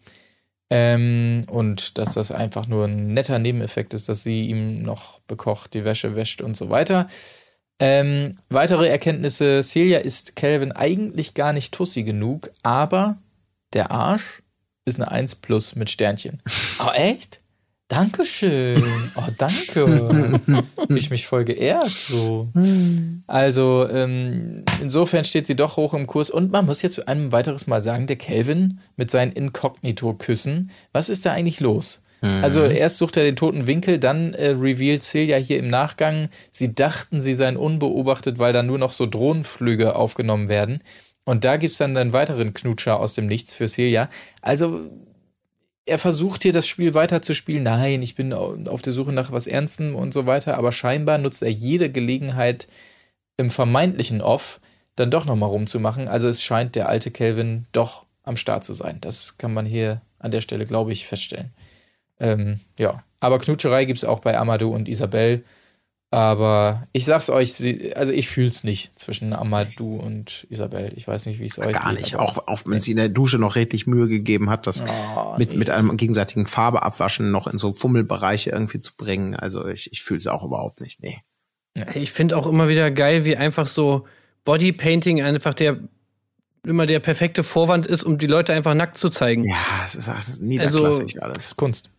Ähm, und dass das einfach nur ein netter Nebeneffekt ist, dass sie ihm noch bekocht, die Wäsche wäscht und so weiter. Ähm, weitere Erkenntnisse: Celia ist Calvin eigentlich gar nicht tussi genug, aber der Arsch ist eine 1 plus mit Sternchen. Oh, [laughs] echt? Dankeschön. Oh, danke. ich mich voll geehrt. So. Also, ähm, insofern steht sie doch hoch im Kurs. Und man muss jetzt ein weiteres Mal sagen, der Kelvin mit seinen Inkognito-Küssen, was ist da eigentlich los? Mhm. Also erst sucht er den toten Winkel, dann äh, revealed Celia hier im Nachgang, sie dachten, sie seien unbeobachtet, weil da nur noch so Drohnenflüge aufgenommen werden. Und da gibt es dann einen weiteren Knutscher aus dem Nichts für Celia. Also er versucht hier das Spiel weiterzuspielen. Nein, ich bin auf der Suche nach was Ernstem und so weiter. Aber scheinbar nutzt er jede Gelegenheit im vermeintlichen Off dann doch nochmal rumzumachen. Also es scheint der alte Kelvin doch am Start zu sein. Das kann man hier an der Stelle, glaube ich, feststellen. Ähm, ja, aber Knutscherei gibt es auch bei Amadou und Isabel. Aber ich sag's euch, also ich fühl's nicht zwischen Amadou und Isabel. Ich weiß nicht, wie es euch Gar nicht. Auch, auch wenn sie in der Dusche noch redlich Mühe gegeben hat, das oh, mit, nee. mit einem gegenseitigen Farbeabwaschen noch in so Fummelbereiche irgendwie zu bringen. Also ich, ich fühle es auch überhaupt nicht. Nee. Ich finde auch immer wieder geil, wie einfach so Bodypainting einfach der immer der perfekte Vorwand ist, um die Leute einfach nackt zu zeigen. Ja, es ist niederklassig also, alles. Das ist Kunst.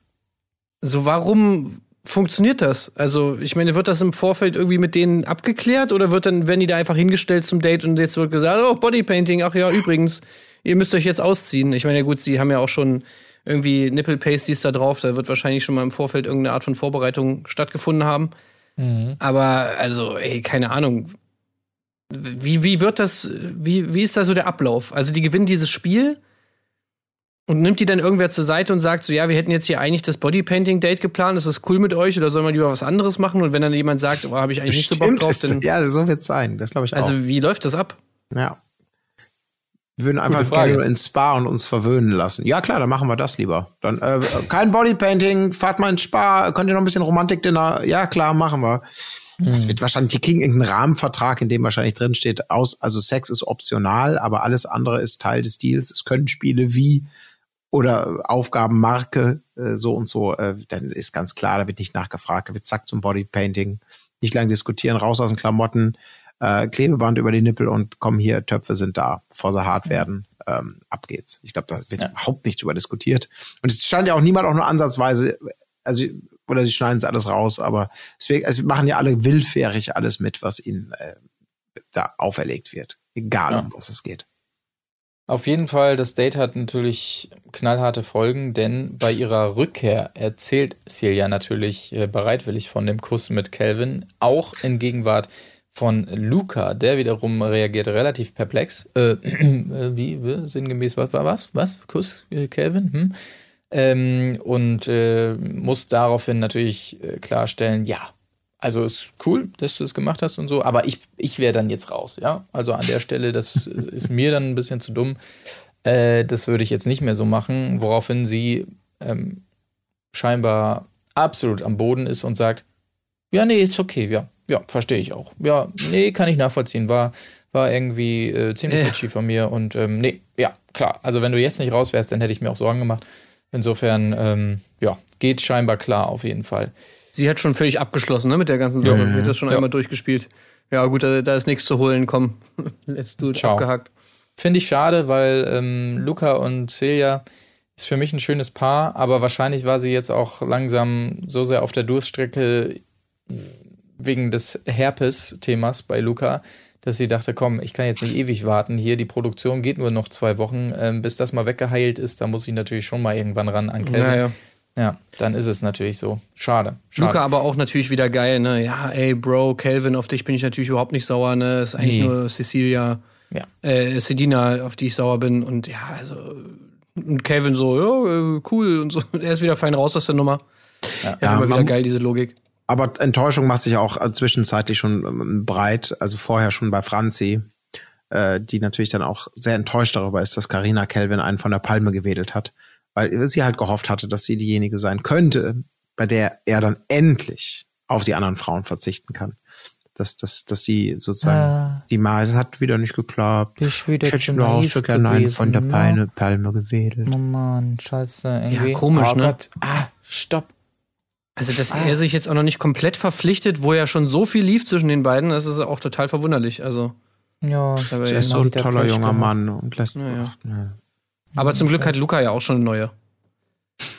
So, warum funktioniert das? Also, ich meine, wird das im Vorfeld irgendwie mit denen abgeklärt oder wird dann, werden die da einfach hingestellt zum Date und jetzt wird gesagt, oh, Bodypainting, ach ja, übrigens, ihr müsst euch jetzt ausziehen. Ich meine, gut, sie haben ja auch schon irgendwie Nipple Pasties da drauf, da wird wahrscheinlich schon mal im Vorfeld irgendeine Art von Vorbereitung stattgefunden haben. Mhm. Aber, also, ey, keine Ahnung. Wie, wie wird das, wie, wie ist da so der Ablauf? Also, die gewinnen dieses Spiel und nimmt die dann irgendwer zur Seite und sagt so, ja, wir hätten jetzt hier eigentlich das Bodypainting-Date geplant, ist das cool mit euch oder sollen wir lieber was anderes machen? Und wenn dann jemand sagt, oh, habe ich eigentlich Bestimmt nicht so Bock drauf, dann. Ja, so wird es sein, das glaube ich also, auch. Also, wie läuft das ab? Ja. Wir würden einfach gerne nur ins Spa und uns verwöhnen lassen. Ja, klar, dann machen wir das lieber. Dann äh, kein Bodypainting, fahrt mal ins Spa, könnt ihr noch ein bisschen Romantik-Dinner? Ja, klar, machen wir. Das hm. wird wahrscheinlich, die kriegen irgendeinen Rahmenvertrag, in dem wahrscheinlich drin steht, aus, also Sex ist optional, aber alles andere ist Teil des Deals. Es können Spiele wie oder Aufgabenmarke äh, so und so, äh, dann ist ganz klar, da wird nicht nachgefragt, da wird zack zum Bodypainting, nicht lang diskutieren, raus aus den Klamotten, äh, Klebeband über die Nippel und komm hier, Töpfe sind da, bevor sie hart werden, ähm, ab geht's. Ich glaube, da wird ja. überhaupt nicht drüber diskutiert. Und es scheint ja auch niemand auch nur ansatzweise, also oder sie schneiden es alles raus, aber deswegen, also machen ja alle willfährig alles mit, was ihnen äh, da auferlegt wird. Egal, ja. um was es geht. Auf jeden Fall, das Date hat natürlich knallharte Folgen, denn bei ihrer Rückkehr erzählt Celia natürlich äh, bereitwillig von dem Kuss mit Calvin, auch in Gegenwart von Luca, der wiederum reagiert relativ perplex. Äh, [clears throat] äh wie, sinngemäß, was war was? Was? Kuss, äh, Calvin? Hm? Ähm, und äh, muss daraufhin natürlich äh, klarstellen, ja, also ist cool, dass du das gemacht hast und so, aber ich, ich wäre dann jetzt raus, ja. Also an der Stelle, das [laughs] ist mir dann ein bisschen zu dumm. äh, das würde ich jetzt nicht mehr so machen, woraufhin sie ähm, scheinbar absolut am Boden ist und sagt, ja, nee, ist okay, ja, ja, verstehe ich auch. Ja, nee, kann ich nachvollziehen, war, war irgendwie äh, ziemlich Ja. bitchy von mir und ähm, nee, ja, klar. Also wenn du jetzt nicht raus wärst, dann hätte ich mir auch Sorgen gemacht. Insofern, ähm, ja, geht scheinbar klar auf jeden Fall. Sie hat schon völlig abgeschlossen, ne, mit der ganzen Sache. Sie hat das schon Ja. einmal durchgespielt. Ja, gut, da, da ist nichts zu holen, komm. Let's do it, Ciao. abgehakt. Finde ich schade, weil ähm, Luca und Celia ist für mich ein schönes Paar, aber wahrscheinlich war sie jetzt auch langsam so sehr auf der Durststrecke wegen des Herpes-Themas bei Luca, dass sie dachte, komm, ich kann jetzt nicht ewig warten hier, die Produktion geht nur noch zwei Wochen, ähm, bis das mal weggeheilt ist, da muss ich natürlich schon mal irgendwann ran an Kelvin. Ja, ja. Dann ist es natürlich so. Schade. Schade. Luca aber auch natürlich wieder geil, ne? Ja, ey, Bro, Calvin, auf dich bin ich natürlich überhaupt nicht sauer, ne? Ist eigentlich Nee. nur Cecilia, Ja. äh, Selina, auf die ich sauer bin. Und ja, also. Und Calvin so, ja, äh, cool und so. [laughs] Er ist wieder fein raus aus der Nummer. Ja, Ja, immer wieder geil, diese Logik. Aber Enttäuschung macht sich auch zwischenzeitlich schon ähm, breit, also vorher schon bei Franzi, äh, die natürlich dann auch sehr enttäuscht darüber ist, dass Karina Kelvin einen von der Palme gewedelt hat, weil sie halt gehofft hatte, dass sie diejenige sein könnte, bei der er dann endlich auf die anderen Frauen verzichten kann. Dass, dass, dass sie sozusagen, Ah. die mal hat wieder nicht geklappt. Bist wieder ich hätte naiv so gerne einen von der Palme, Palme gewedelt. Oh Mann, scheiße. Irgendwie. Ja, komisch, oh ne? Gott. Ah, stopp. Also, dass er sich jetzt auch noch nicht komplett verpflichtet, wo ja schon so viel lief zwischen den beiden, das ist auch total verwunderlich. Also, Ja, Er ist so ein toller junger gehabt. Mann und lässt, Ja, ja. Aber zum Glück hat Luca ja auch schon eine neue.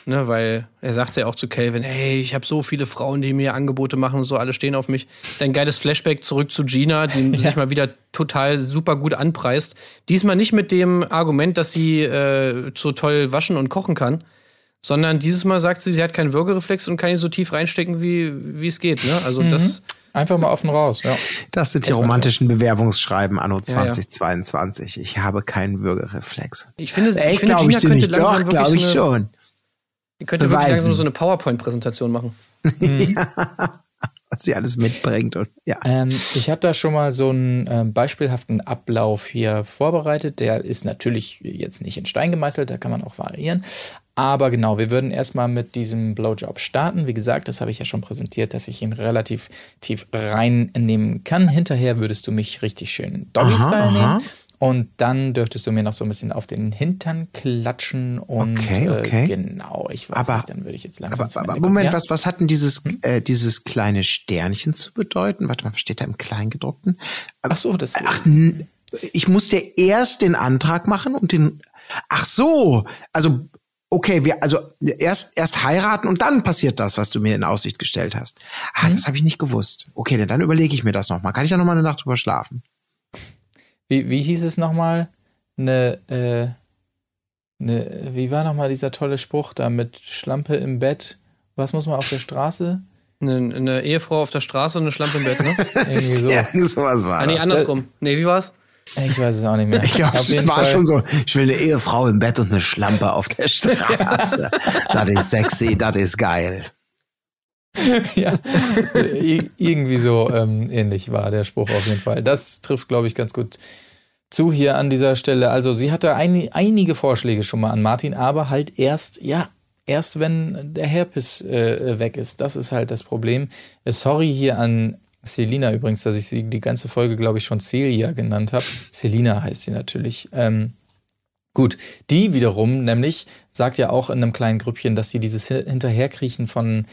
Ne, weil er sagt ja auch zu Calvin, hey, ich habe so viele Frauen, die mir Angebote machen und so, alle stehen auf mich. Dann geiles Flashback zurück zu Gina, die [laughs] sich mal wieder total super gut anpreist. Diesmal nicht mit dem Argument, dass sie äh, so toll waschen und kochen kann, sondern dieses Mal sagt sie, sie hat keinen Würgereflex und kann ihn so tief reinstecken, wie, wie es geht. Ne? Also das Einfach mal offen raus, ja. Das sind die romantischen Bewerbungsschreiben anno Ja, ja. 2022. Ich habe keinen Würgereflex. Ich finde, Ey, ich finde glaube ich dir nicht. Doch, glaube ich so eine, schon. Ihr könnt ja wirklich Beweisen. langsam so eine PowerPoint-Präsentation machen. [laughs] Was sie alles mitbringt. Und, ja. Ähm, ich habe da schon mal so einen ähm, beispielhaften Ablauf hier vorbereitet. Der ist natürlich jetzt nicht in Stein gemeißelt, da kann man auch variieren. Aber genau, wir würden erstmal mit diesem Blowjob starten. Wie gesagt, das habe ich ja schon präsentiert, dass ich ihn relativ tief reinnehmen kann. Hinterher würdest du mich richtig schön Doggy-Style nehmen. Und dann dürftest du mir noch so ein bisschen auf den Hintern klatschen und Okay, okay. Äh, genau, ich weiß Aber- nicht, dann würde ich jetzt langsam Aber, aber. Moment, ja? was, was hat denn dieses, Hm? äh, dieses kleine Sternchen zu bedeuten? Warte mal, was steht da im Kleingedruckten? Ach so, das Ach, n- ich muss dir erst den Antrag machen und den. Ach so, also okay, wir also erst erst heiraten und dann passiert das, was du mir in Aussicht gestellt hast. Ah, Hm? das habe ich nicht gewusst. Okay, denn dann überlege ich mir das noch mal. Kann ich da noch mal eine Nacht drüber schlafen? Wie, wie hieß es nochmal? Eine, äh, ne, wie war nochmal dieser tolle Spruch da mit Schlampe im Bett? Was muss man auf der Straße? Eine, eine Ehefrau auf der Straße und eine Schlampe im Bett, ne? [laughs] Irgendwie so. [laughs] Ja, sowas war ah, nee, andersrum. Nee, wie war's? Ich weiß es auch nicht mehr. Ich glaube, es war Fall- schon so, ich will eine Ehefrau im Bett und eine Schlampe auf der [laughs] Straße. das ist sexy, das ist geil. [laughs] ja, irgendwie so ähm, ähnlich war der Spruch auf jeden Fall. Das trifft, glaube ich, ganz gut zu hier an dieser Stelle. Also sie hatte ein, einige Vorschläge schon mal an Martin, aber halt erst, ja, erst wenn der Herpes äh, weg ist. Das ist halt das Problem. Äh, sorry hier an Selina übrigens, dass ich sie die ganze Folge, glaube ich, schon Celia genannt habe. Selina heißt sie natürlich. Ähm, Gut, die wiederum nämlich sagt ja auch in einem kleinen Grüppchen, dass sie dieses Hin- Hinterherkriechen von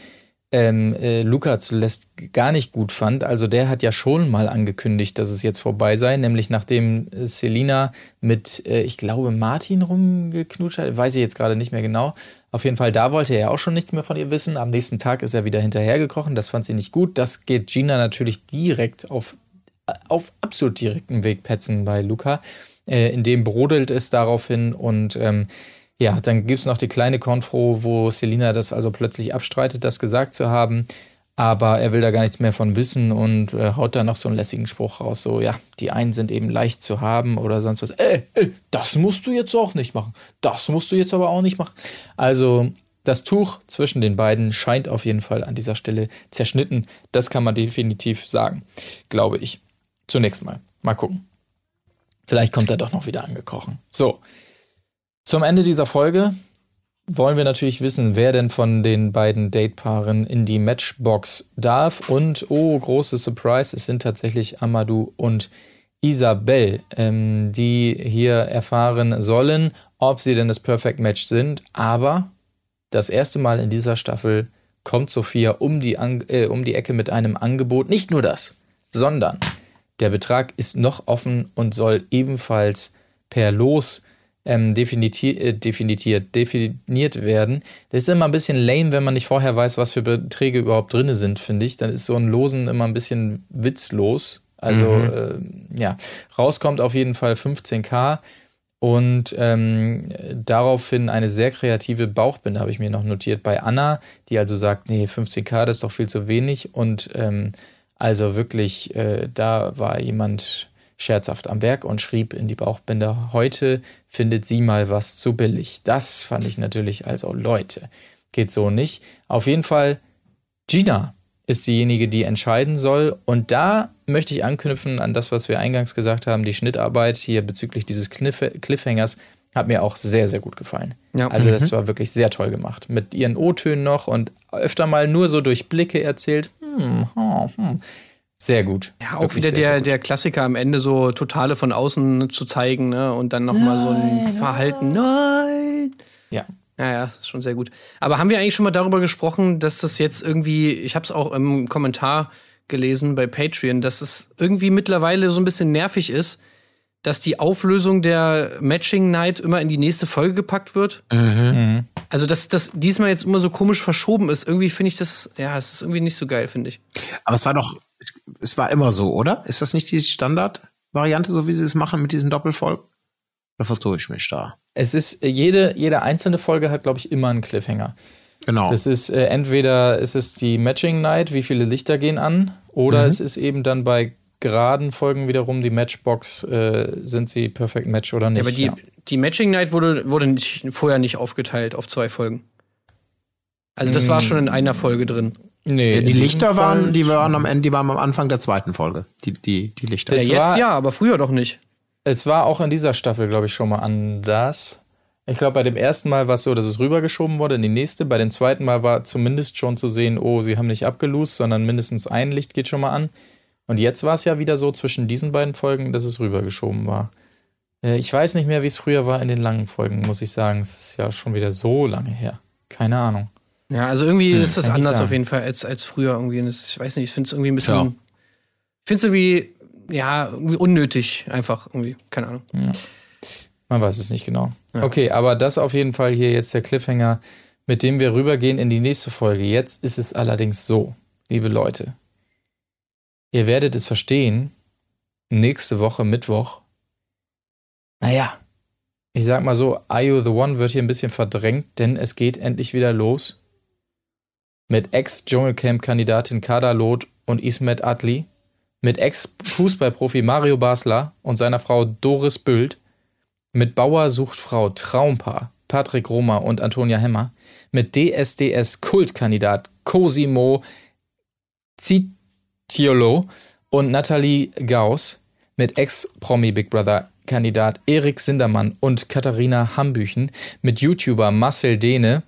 ähm, äh, Luca zuletzt gar nicht gut fand. Also der hat ja schon mal angekündigt, dass es jetzt vorbei sei, nämlich nachdem äh, Selina mit, äh, ich glaube, Martin rumgeknutscht hat, weiß ich jetzt gerade nicht mehr genau. Auf jeden Fall, da wollte er ja auch schon nichts mehr von ihr wissen. Am nächsten Tag ist er wieder hinterhergekrochen, das fand sie nicht gut. Das geht Gina natürlich direkt auf auf absolut direkten Weg petzen bei Luca. Äh, in dem brodelt es daraufhin und ähm, ja, dann gibt's noch die kleine Konfro, wo Selina das also plötzlich abstreitet, das gesagt zu haben. Aber er will da gar nichts mehr von wissen und äh, haut da noch so einen lässigen Spruch raus. So, ja, die einen sind eben leicht zu haben oder sonst was. Ey, ey, das musst du jetzt auch nicht machen. Das musst du jetzt aber auch nicht machen. Also, das Tuch zwischen den beiden scheint auf jeden Fall an dieser Stelle zerschnitten. Das kann man definitiv sagen, glaube ich. Zunächst mal. Mal gucken. Vielleicht kommt er doch noch wieder angekrochen. So. Zum Ende dieser Folge wollen wir natürlich wissen, wer denn von den beiden Datepaaren in die Matchbox darf. Und oh, große Surprise, es sind tatsächlich Amadou und Isabel, ähm, die hier erfahren sollen, ob sie denn das Perfect Match sind. Aber das erste Mal in dieser Staffel kommt Sophia um die, äh, um die Ecke mit einem Angebot. Nicht nur das, sondern der Betrag ist noch offen und soll ebenfalls per Los ähm, definitiert, äh, definiert, definiert werden. Das ist immer ein bisschen lame, wenn man nicht vorher weiß, was für Beträge überhaupt drin sind, finde ich. Dann ist so ein Losen immer ein bisschen witzlos. Also mhm. äh, ja, rauskommt auf jeden Fall 15k und ähm, daraufhin eine sehr kreative Bauchbinde habe ich mir noch notiert bei Anna, die also sagt, nee, 15k, das ist doch viel zu wenig und ähm, also wirklich, äh, da war jemand scherzhaft am Werk und schrieb in die Bauchbinde, heute findet sie mal was zu billig. Das fand ich natürlich, also Leute, geht so nicht. Auf jeden Fall, Gina ist diejenige, die entscheiden soll. Und da möchte ich anknüpfen an das, was wir eingangs gesagt haben. Die Schnittarbeit hier bezüglich dieses Cliff Cliffhangers hat mir auch sehr, sehr gut gefallen. Ja. Also das mhm. war wirklich sehr toll gemacht. Mit ihren O-Tönen noch und öfter mal nur so durch Blicke erzählt. Hm, hm, hm. Sehr gut. Ja, auch Wirklich wieder der, der Klassiker am Ende so totale von außen zu zeigen ne? und dann nochmal so ein Verhalten. Nein! Ja. Ja, ja, ist schon sehr gut. Aber haben wir eigentlich schon mal darüber gesprochen, dass das jetzt irgendwie, ich habe es auch im Kommentar gelesen bei Patreon, dass es irgendwie mittlerweile so ein bisschen nervig ist, dass die Auflösung der Matching Night immer in die nächste Folge gepackt wird. Mhm. mhm. Also, dass das diesmal jetzt immer so komisch verschoben ist. Irgendwie finde ich das, ja, es ist irgendwie nicht so geil, finde ich. Aber es war doch es war immer so, oder? Ist das nicht die Standardvariante, so wie sie es machen mit diesen Doppelfolgen? Da vertue ich mich da. Es ist, jede, jede einzelne Folge hat, glaube ich, immer einen Cliffhanger. Genau. Das ist äh, entweder ist es die Matching Night, wie viele Lichter gehen an, oder mhm. es ist eben dann bei geraden Folgen wiederum die Matchbox, äh, sind sie Perfect Match oder nicht. Ja, aber die, ja. Die Matching Night wurde, wurde nicht, vorher nicht aufgeteilt auf zwei Folgen. Also das war schon in einer Folge drin. Nee, die Lichter waren, die waren am Ende, die waren am Anfang der zweiten Folge. Die, die, die Lichter. Ja, jetzt war, ja, aber früher doch nicht. Es war auch in dieser Staffel, glaube ich, schon mal anders. Ich glaube, bei dem ersten Mal war es so, dass es rübergeschoben wurde in die nächste. Bei dem zweiten Mal war zumindest schon zu sehen, oh, sie haben nicht abgelost, sondern mindestens ein Licht geht schon mal an. Und jetzt war es ja wieder so zwischen diesen beiden Folgen, dass es rübergeschoben war. Äh, ich weiß nicht mehr, wie es früher war in den langen Folgen, muss ich sagen. Es ist ja schon wieder so lange her. Keine Ahnung. Ja, also irgendwie hm, ist das anders auf jeden Fall als, als früher irgendwie. ich weiß nicht, ich finde es irgendwie ein bisschen. Ja. Ich finde es irgendwie, ja, irgendwie unnötig, einfach irgendwie. Keine Ahnung. Ja. Man weiß es nicht genau. Ja. Okay, aber das auf jeden Fall hier jetzt der Cliffhanger, mit dem wir rübergehen in die nächste Folge. Jetzt ist es allerdings so, liebe Leute. Ihr werdet es verstehen, nächste Woche Mittwoch. Naja, ich sag mal so, Are You the One wird hier ein bisschen verdrängt, denn es geht endlich wieder los mit Ex-Dschungelcamp-Kandidatin Kada Loth und Ismet Adli, mit Ex-Fußballprofi Mario Basler und seiner Frau Doris Bült, mit Bauer sucht Frau Traumpaar Patrick Roma und Antonia Hemmer, mit DSDS-Kultkandidat Cosimo Zitiolo und Nathalie Gauss, mit Ex-Promi Big Brother Kandidat Erik Sindermann und Katharina Hambüchen, mit YouTuber Marcel Dehne,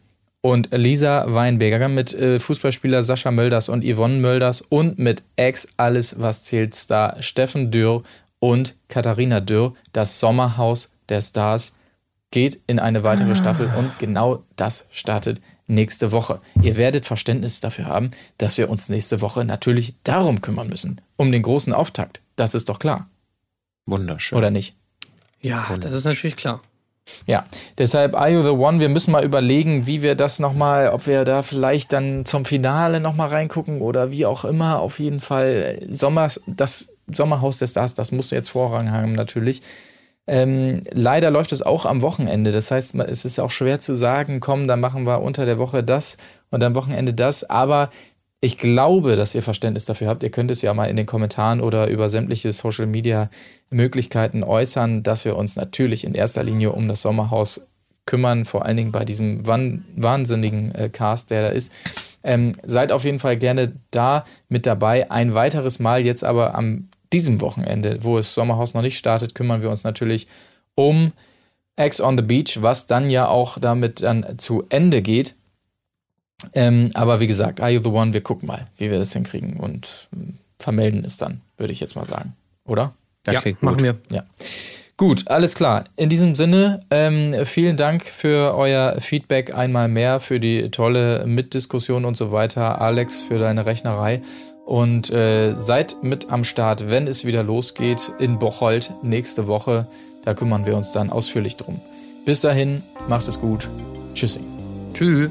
und Lisa Weinberger mit äh, Fußballspieler Sascha Mölders und Yvonne Mölders und mit Ex Alles was zählt Star Steffen Dürr und Katharina Dürr. Das Sommerhaus der Stars geht in eine weitere ah. Staffel und genau das startet nächste Woche. Ihr werdet Verständnis dafür haben, dass wir uns nächste Woche natürlich darum kümmern müssen, um den großen Auftakt. Das ist doch klar. Wunderschön. Oder nicht? Ja, das ist natürlich klar. Ja, deshalb Are You the One? Wir müssen mal überlegen, wie wir das nochmal, ob wir da vielleicht dann zum Finale nochmal reingucken oder wie auch immer. Auf jeden Fall Sommers, das Sommerhaus der Stars, das muss jetzt Vorrang haben natürlich. Ähm, leider läuft es auch am Wochenende. Das heißt, es ist auch schwer zu sagen, komm, dann machen wir unter der Woche das und am Wochenende das. Aber ich glaube, dass ihr Verständnis dafür habt. Ihr könnt es ja mal in den Kommentaren oder über sämtliche Social Media Möglichkeiten äußern, dass wir uns natürlich in erster Linie um das Sommerhaus kümmern, vor allen Dingen bei diesem wahnsinnigen äh, Cast, der da ist. Ähm, seid auf jeden Fall gerne da mit dabei. Ein weiteres Mal jetzt aber am diesem Wochenende, wo es Sommerhaus noch nicht startet, kümmern wir uns natürlich um Ex on the Beach, was dann ja auch damit dann zu Ende geht. Ähm, aber wie gesagt, Are You the One? Wir gucken mal, wie wir das hinkriegen und ähm, vermelden es dann, würde ich jetzt mal sagen. Oder? Das ja, machen wir. Ja. Gut, alles klar. In diesem Sinne, ähm, vielen Dank für euer Feedback einmal mehr, für die tolle Mitdiskussion und so weiter. Alex, für deine Rechnerei. Und äh, seid mit am Start, wenn es wieder losgeht in Bocholt nächste Woche. Da kümmern wir uns dann ausführlich drum. Bis dahin, macht es gut. Tschüssi. Tschüss.